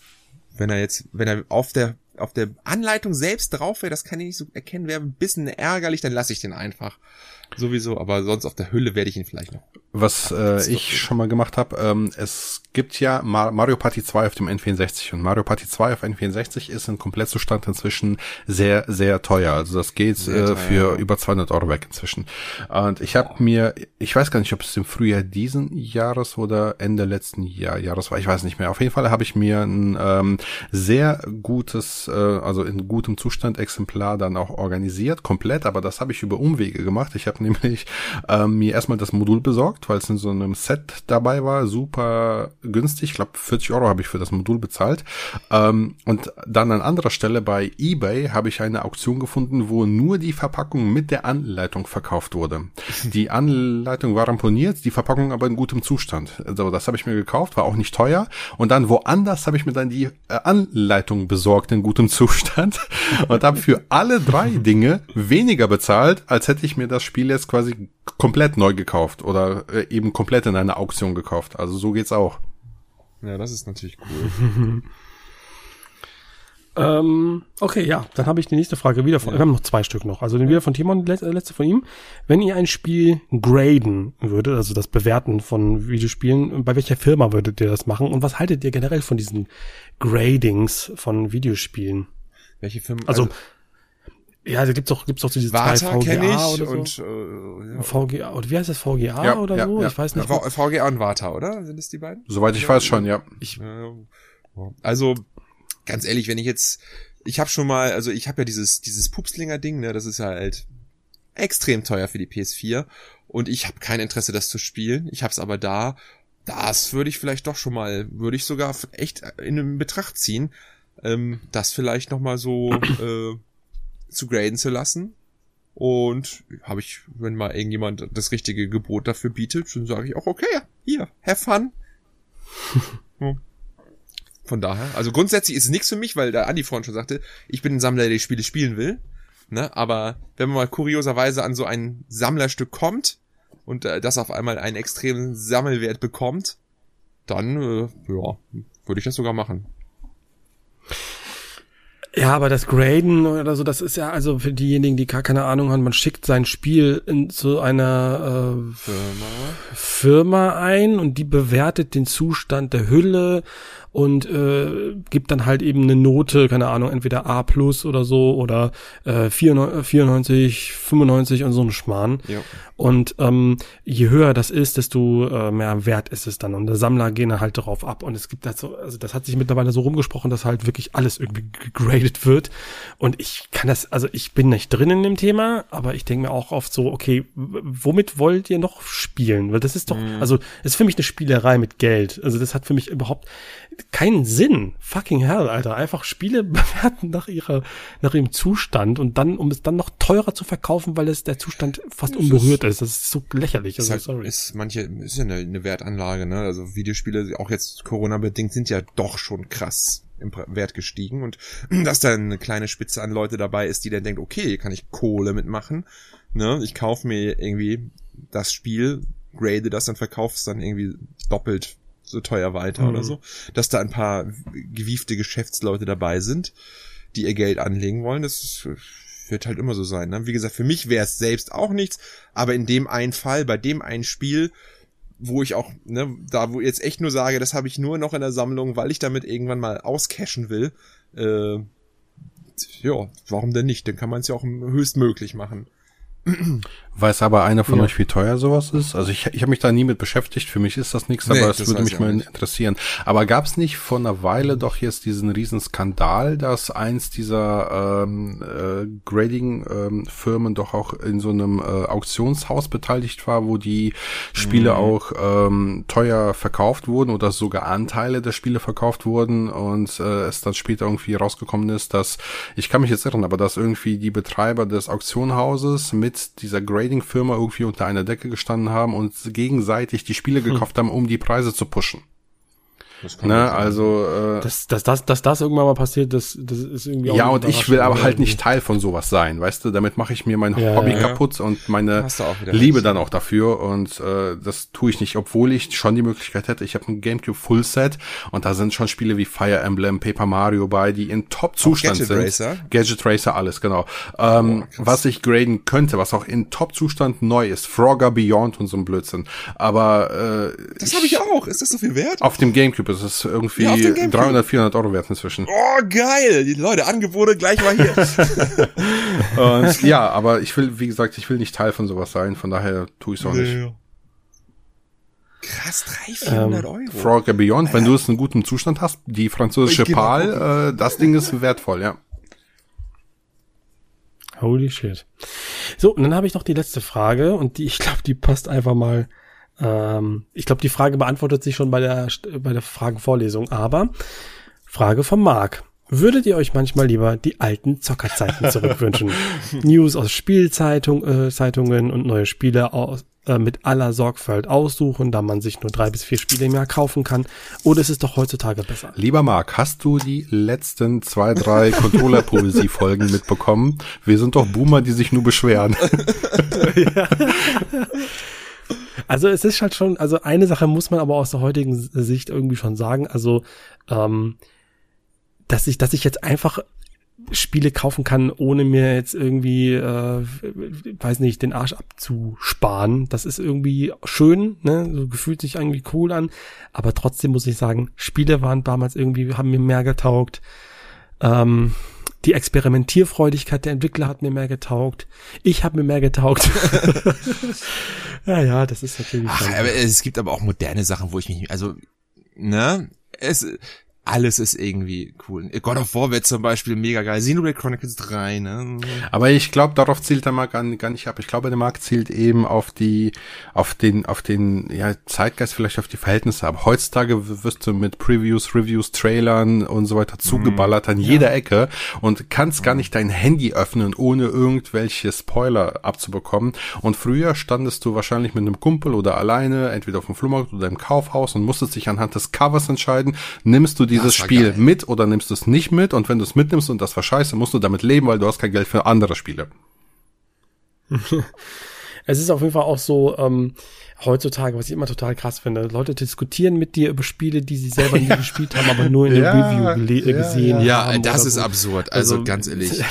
wenn er jetzt, wenn er auf der auf der Anleitung selbst drauf wäre, das kann ich nicht so erkennen, wäre ein bisschen ärgerlich, dann lasse ich den einfach sowieso, aber sonst auf der Hülle werde ich ihn vielleicht noch. Was äh, ich schon mal gemacht habe, ähm, es gibt ja Mario Party 2 auf dem N64 und Mario Party 2 auf N64 ist in Komplettzustand inzwischen sehr, sehr teuer. Also das geht äh, für über 200 Euro weg inzwischen. Und ich habe mir, ich weiß gar nicht, ob es im Frühjahr diesen Jahres oder Ende letzten Jahr, Jahres war, ich weiß nicht mehr. Auf jeden Fall habe ich mir ein ähm, sehr gutes, äh, also in gutem Zustand Exemplar dann auch organisiert, komplett, aber das habe ich über Umwege gemacht. Ich habe nämlich ähm, mir erstmal das Modul besorgt, weil es in so einem Set dabei war, super günstig. Ich glaube, 40 Euro habe ich für das Modul bezahlt. Ähm, und dann an anderer Stelle bei eBay habe ich eine Auktion gefunden, wo nur die Verpackung mit der Anleitung verkauft wurde. *laughs* Die Anleitung war ramponiert, die Verpackung aber in gutem Zustand. Also das habe ich mir gekauft, war auch nicht teuer. Und dann woanders habe ich mir dann die äh, Anleitung besorgt in gutem Zustand *laughs* und habe für alle drei Dinge weniger bezahlt, als hätte ich mir das Spiel jetzt quasi komplett neu gekauft oder äh, eben komplett in einer Auktion gekauft. Also so geht's auch. Ja, das ist natürlich cool. *laughs* ähm, okay, ja, dann habe ich die nächste Frage wieder von, ja. wir haben noch zwei Stück noch. Also den wieder von Timon, letzte, letzte von ihm. Wenn ihr ein Spiel graden würdet, also das Bewerten von Videospielen, bei welcher Firma würdet ihr das machen und was haltet ihr generell von diesen Gradings von Videospielen? Welche Firma? Also, also ja, da gibt's doch, gibt's doch diese Vata zwei VGA oder so. Und, äh, ja. VGA, oder wie heißt das, VGA ja, oder ja, so? Ja. Ich weiß nicht. VGA und Vata, oder? Sind es die beiden? Soweit ich weiß schon, ja. Ich, also, ganz ehrlich, wenn ich jetzt, ich habe schon mal, also ich habe ja dieses, dieses Pupslinger-Ding, ne, das ist ja halt extrem teuer für die PS4 und ich habe kein Interesse, das zu spielen. Ich habe es aber da. Das würde ich vielleicht doch schon mal, würde ich sogar echt in Betracht ziehen, ähm, das vielleicht noch mal so äh, zu graden zu lassen. Und habe ich, wenn mal irgendjemand das richtige Gebot dafür bietet, dann sage ich auch, okay, hier, have fun. *laughs* Von daher, also grundsätzlich ist es nichts für mich, weil der Andi vorhin schon sagte, ich bin ein Sammler, der die Spiele spielen will. Ne? Aber wenn man mal kurioserweise an so ein Sammlerstück kommt und äh, das auf einmal einen extremen Sammelwert bekommt, dann, äh, ja, würde ich das sogar machen. Ja, aber das Graden oder so, das ist ja also für diejenigen, die gar keine Ahnung haben, man schickt sein Spiel in, zu einer äh, Firma. Firma ein und die bewertet den Zustand der Hülle und äh, gibt dann halt eben eine Note, keine Ahnung, entweder A plus oder so oder äh, 94, 95 und so ein Schmarrn. Ja. Und ähm, je höher das ist, desto äh, mehr wert ist es dann. Und der Sammler gehen dann halt darauf ab. Und es gibt halt so, also das hat sich mittlerweile so rumgesprochen, dass halt wirklich alles irgendwie gegradet wird. Und ich kann das, also ich bin nicht drin in dem Thema, aber ich denke mir auch oft so, okay, womit wollt ihr noch spielen? Weil das ist doch, mhm. also das ist für mich eine Spielerei mit Geld. Also das hat für mich überhaupt keinen Sinn. Fucking hell, Alter. Einfach Spiele *laughs* bewerten nach ihrer, nach ihrem Zustand und dann, um es dann noch teurer zu verkaufen, weil es der Zustand fast unberührt ist. Das ist so lächerlich. Also, ist, halt, sorry. ist manche, ist ja eine, eine Wertanlage, ne? Also Videospiele, auch jetzt Corona-bedingt, sind ja doch schon krass im Wert gestiegen und *clears throat* dass da eine kleine Spitze an Leute dabei ist, die dann denkt, okay, hier kann ich Kohle mitmachen, ne? Ich kaufe mir irgendwie das Spiel, grade das und verkaufe es dann irgendwie doppelt so teuer weiter mhm. oder so, dass da ein paar gewiefte Geschäftsleute dabei sind, die ihr Geld anlegen wollen. Das ist, wird halt immer so sein. Ne? Wie gesagt, für mich wäre es selbst auch nichts, aber in dem einen Fall, bei dem einen Spiel, wo ich auch, ne, da wo jetzt echt nur sage, das habe ich nur noch in der Sammlung, weil ich damit irgendwann mal auscashen will, äh, ja, warum denn nicht? Dann kann man es ja auch höchstmöglich machen. Weiß aber einer von ja. euch, wie teuer sowas ist? Also ich, ich habe mich da nie mit beschäftigt. Für mich ist das nichts, nee, aber es würde mich mal nicht. interessieren. Aber gab es nicht vor einer Weile doch jetzt diesen riesen Skandal, dass eins dieser ähm, äh, Grading-Firmen ähm, doch auch in so einem äh, Auktionshaus beteiligt war, wo die Spiele mhm. auch ähm, teuer verkauft wurden oder sogar Anteile der Spiele verkauft wurden und äh, es dann später irgendwie rausgekommen ist, dass, ich kann mich jetzt irren, aber dass irgendwie die Betreiber des Auktionhauses mit dieser Grading-Firma irgendwie unter einer Decke gestanden haben und gegenseitig die Spiele *laughs* gekauft haben, um die Preise zu pushen. Das kann Ne, also äh, Dass, dass, das, dass das irgendwann mal passiert, das, das ist irgendwie auch ja, und ich will aber halt nicht Teil von sowas sein, weißt du? Damit mache ich mir mein Ja, Hobby ja. kaputt und meine Liebe recht. dann auch dafür und äh, das tue ich nicht, obwohl ich schon die Möglichkeit hätte. Ich habe ein GameCube Full Set und da sind schon Spiele wie Fire Emblem, Paper Mario bei, die in Top-Zustand Gadget sind. Racer? Gadget Racer, alles genau. Ähm, was ich graden könnte, was auch in Top-Zustand neu ist, Frogger Beyond und so ein Blödsinn. Aber äh, Das habe ich auch. Ist das so viel wert? auf dem GameCube ist es irgendwie Ja, auf dem Gamecube. 300, 400 Euro wert inzwischen. Oh, geil. Die Leute, Angebote gleich mal hier. *laughs* Und, ja, aber ich will, wie gesagt, ich will nicht Teil von sowas sein, von daher tue ich es auch nicht. Krass, 300, 400 Euro. Frogger Beyond, wenn du es in gutem Zustand hast, die französische PAL, äh, das Ding ist wertvoll, ja. Holy shit. So, und dann habe ich noch die letzte Frage und die, ich glaube, die passt einfach mal. Ähm, ich glaube, die Frage beantwortet sich schon bei der bei der Fragenvorlesung. Aber Frage von Marc: Würdet ihr euch manchmal lieber die alten Zockerzeiten zurückwünschen? *laughs* News aus Spielzeitung, äh, Zeitungen und neue Spiele aus, äh, mit aller Sorgfalt aussuchen, da man sich nur drei bis vier Spiele im Jahr kaufen kann? Oder ist es doch heutzutage besser? Lieber Marc, hast du die letzten zwei, drei *laughs* Controller-Poesie-Folgen mitbekommen? Wir sind doch Boomer, die sich nur beschweren. *laughs* Also es ist halt schon, also eine Sache muss man aber aus der heutigen Sicht irgendwie schon sagen, also ähm, dass ich, dass ich jetzt einfach Spiele kaufen kann, ohne mir jetzt irgendwie, äh, weiß nicht, den Arsch abzusparen. Das ist irgendwie schön, ne? So gefühlt sich irgendwie cool an. Aber trotzdem muss ich sagen, Spiele waren damals irgendwie, haben mir mehr getaugt. Ähm, die Experimentierfreudigkeit der Entwickler hat mir mehr getaugt. Ich habe mir mehr getaugt. *laughs* ja, ja, das ist natürlich. Ach, aber es gibt aber auch moderne Sachen, wo ich mich, also, ne, es, alles ist irgendwie cool. God of War wird zum Beispiel mega geil. Xenoblade Chronicles 3, ne? Aber ich glaube, darauf zielt der Markt gar, nicht ab. Ich glaube, der Markt zielt eben auf die, auf den, auf den, ja, Zeitgeist, vielleicht auf die Verhältnisse ab. Heutzutage wirst du mit Previews, Reviews, Trailern und so weiter zugeballert an jeder Ecke und kannst gar nicht dein Handy öffnen, ohne irgendwelche Spoiler abzubekommen. Und früher standest du wahrscheinlich mit einem Kumpel oder alleine, entweder auf dem Flohmarkt oder im Kaufhaus und musstest dich anhand des Covers entscheiden, nimmst du dieses Spiel geil. mit oder nimmst du es nicht mit und wenn du es mitnimmst und das war scheiße, musst du damit leben, weil du hast kein Geld für andere Spiele. *laughs* Es ist auf jeden Fall auch so, ähm, heutzutage, was ich immer total krass finde, Leute diskutieren mit dir über Spiele, die sie selber nie *laughs* gespielt haben, aber nur in der Ja, Review gele- ja, gesehen Ja, haben. das oder ist absurd. Also, ganz ehrlich. *laughs*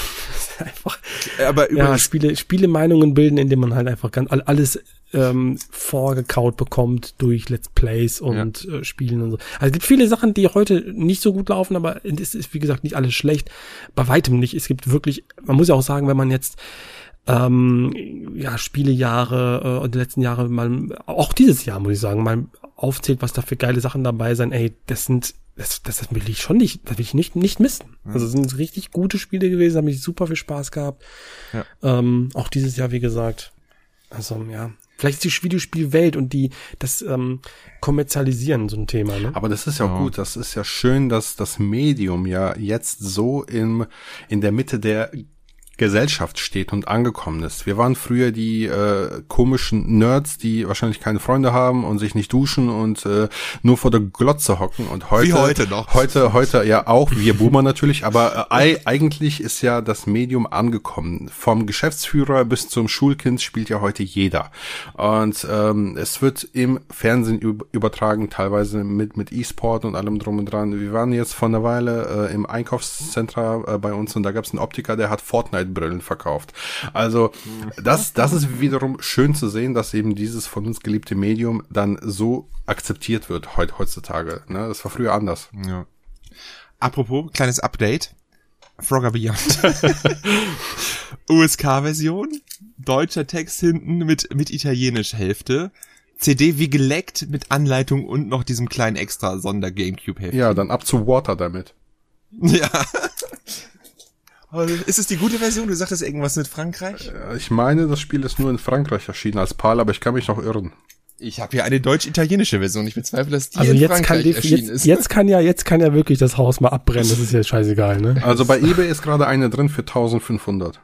*laughs* einfach, Aber ja, über Spiele, Spiele Meinungen bilden, indem man halt einfach ganz all- alles ähm, vorgekaut bekommt durch Let's Plays und äh, Spielen und so. Also es gibt viele Sachen, die heute nicht so gut laufen, aber es ist, wie gesagt, nicht alles schlecht. Bei weitem nicht. Es gibt wirklich, man muss ja auch sagen, wenn man jetzt ähm, ja, Spielejahre äh, und die letzten Jahre mal, auch dieses Jahr, muss ich sagen, mal aufzählt, was da für geile Sachen dabei sind, ey, das sind, das, das, das will ich schon nicht, das will ich nicht, nicht missen. Also es sind richtig gute Spiele gewesen, habe ich super viel Spaß gehabt. Ja. Ähm, auch dieses Jahr, wie gesagt. Also, ja. Vielleicht ist die Videospielwelt und die, das ähm, Kommerzialisieren so ein Thema, ne? Aber das ist ja auch gut, das ist ja schön, dass das Medium ja jetzt so im, in der Mitte der Gesellschaft steht und angekommen ist. Wir waren früher die äh, komischen Nerds, die wahrscheinlich keine Freunde haben und sich nicht duschen und äh, nur vor der Glotze hocken und heute Wie heute noch. Heute heute ja auch wir Boomer natürlich, aber äh, ei- eigentlich ist ja das Medium angekommen. Vom Geschäftsführer bis zum Schulkind spielt ja heute jeder. Und ähm, es wird im Fernsehen üb- übertragen, teilweise mit mit E-Sport und allem drum und dran. Wir waren jetzt vor einer Weile äh, im Einkaufscenter äh, bei uns und da gab es einen Optiker, der hat Fortnite-Brillen verkauft. Also das, das ist wiederum schön zu sehen, dass eben dieses von uns geliebte Medium dann so akzeptiert wird heut, heutzutage. Ne? Das war früher anders. Ja. Apropos, kleines Update. Frogger Beyond. *laughs* USK-Version. Deutscher Text hinten mit, mit italienisch Hälfte. CD wie geleckt mit Anleitung und noch diesem kleinen extra Sonder-Gamecube-Hälfte. Ja, dann ab zu Water damit. *laughs* Ja. Ist es die gute Version? Du sagtest irgendwas mit Frankreich? Äh, Ich meine, das Spiel ist nur in Frankreich erschienen als PAL, aber ich kann mich noch irren. Ich habe hier eine deutsch-italienische Version. Ich bezweifle, dass die Also in jetzt kann, Frankreich die, erschienen jetzt, ist. jetzt kann ja, jetzt kann ja wirklich das Haus mal abbrennen. Das ist jetzt scheißegal, ne? Also bei eBay ist gerade eine drin für 1500.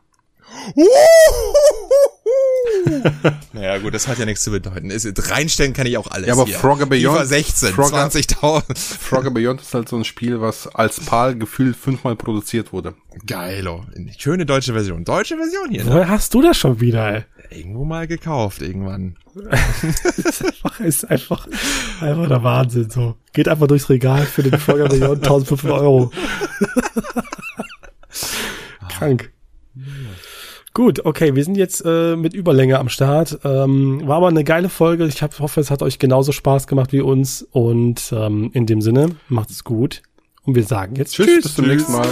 *laughs* naja, gut, das hat ja nichts zu bedeuten. Ist, reinstellen kann ich auch alles. Ja, aber hier. Frogger Beyond- FIFA 16, Frogger- 20.000. Frogger Beyond ist halt so ein Spiel, was als PAL gefühlt fünfmal produziert wurde. Geilo. Schöne deutsche Version. Deutsche Version hier, ne? Woher hast du das schon wieder, ey? Irgendwo mal gekauft, irgendwann. *laughs* ist einfach, ist einfach, einfach der Wahnsinn, so. Geht einfach durchs Regal für den Frogger Beyond *laughs* 1500 Euro. Krank. Gut, okay, wir sind jetzt äh, mit Überlänge am Start. Ähm, war aber eine geile Folge. Ich hab, hoffe, es hat euch genauso Spaß gemacht wie uns. Und ähm, in dem Sinne, macht es gut. Und wir sagen jetzt Tschüss, bis zum nächsten Mal.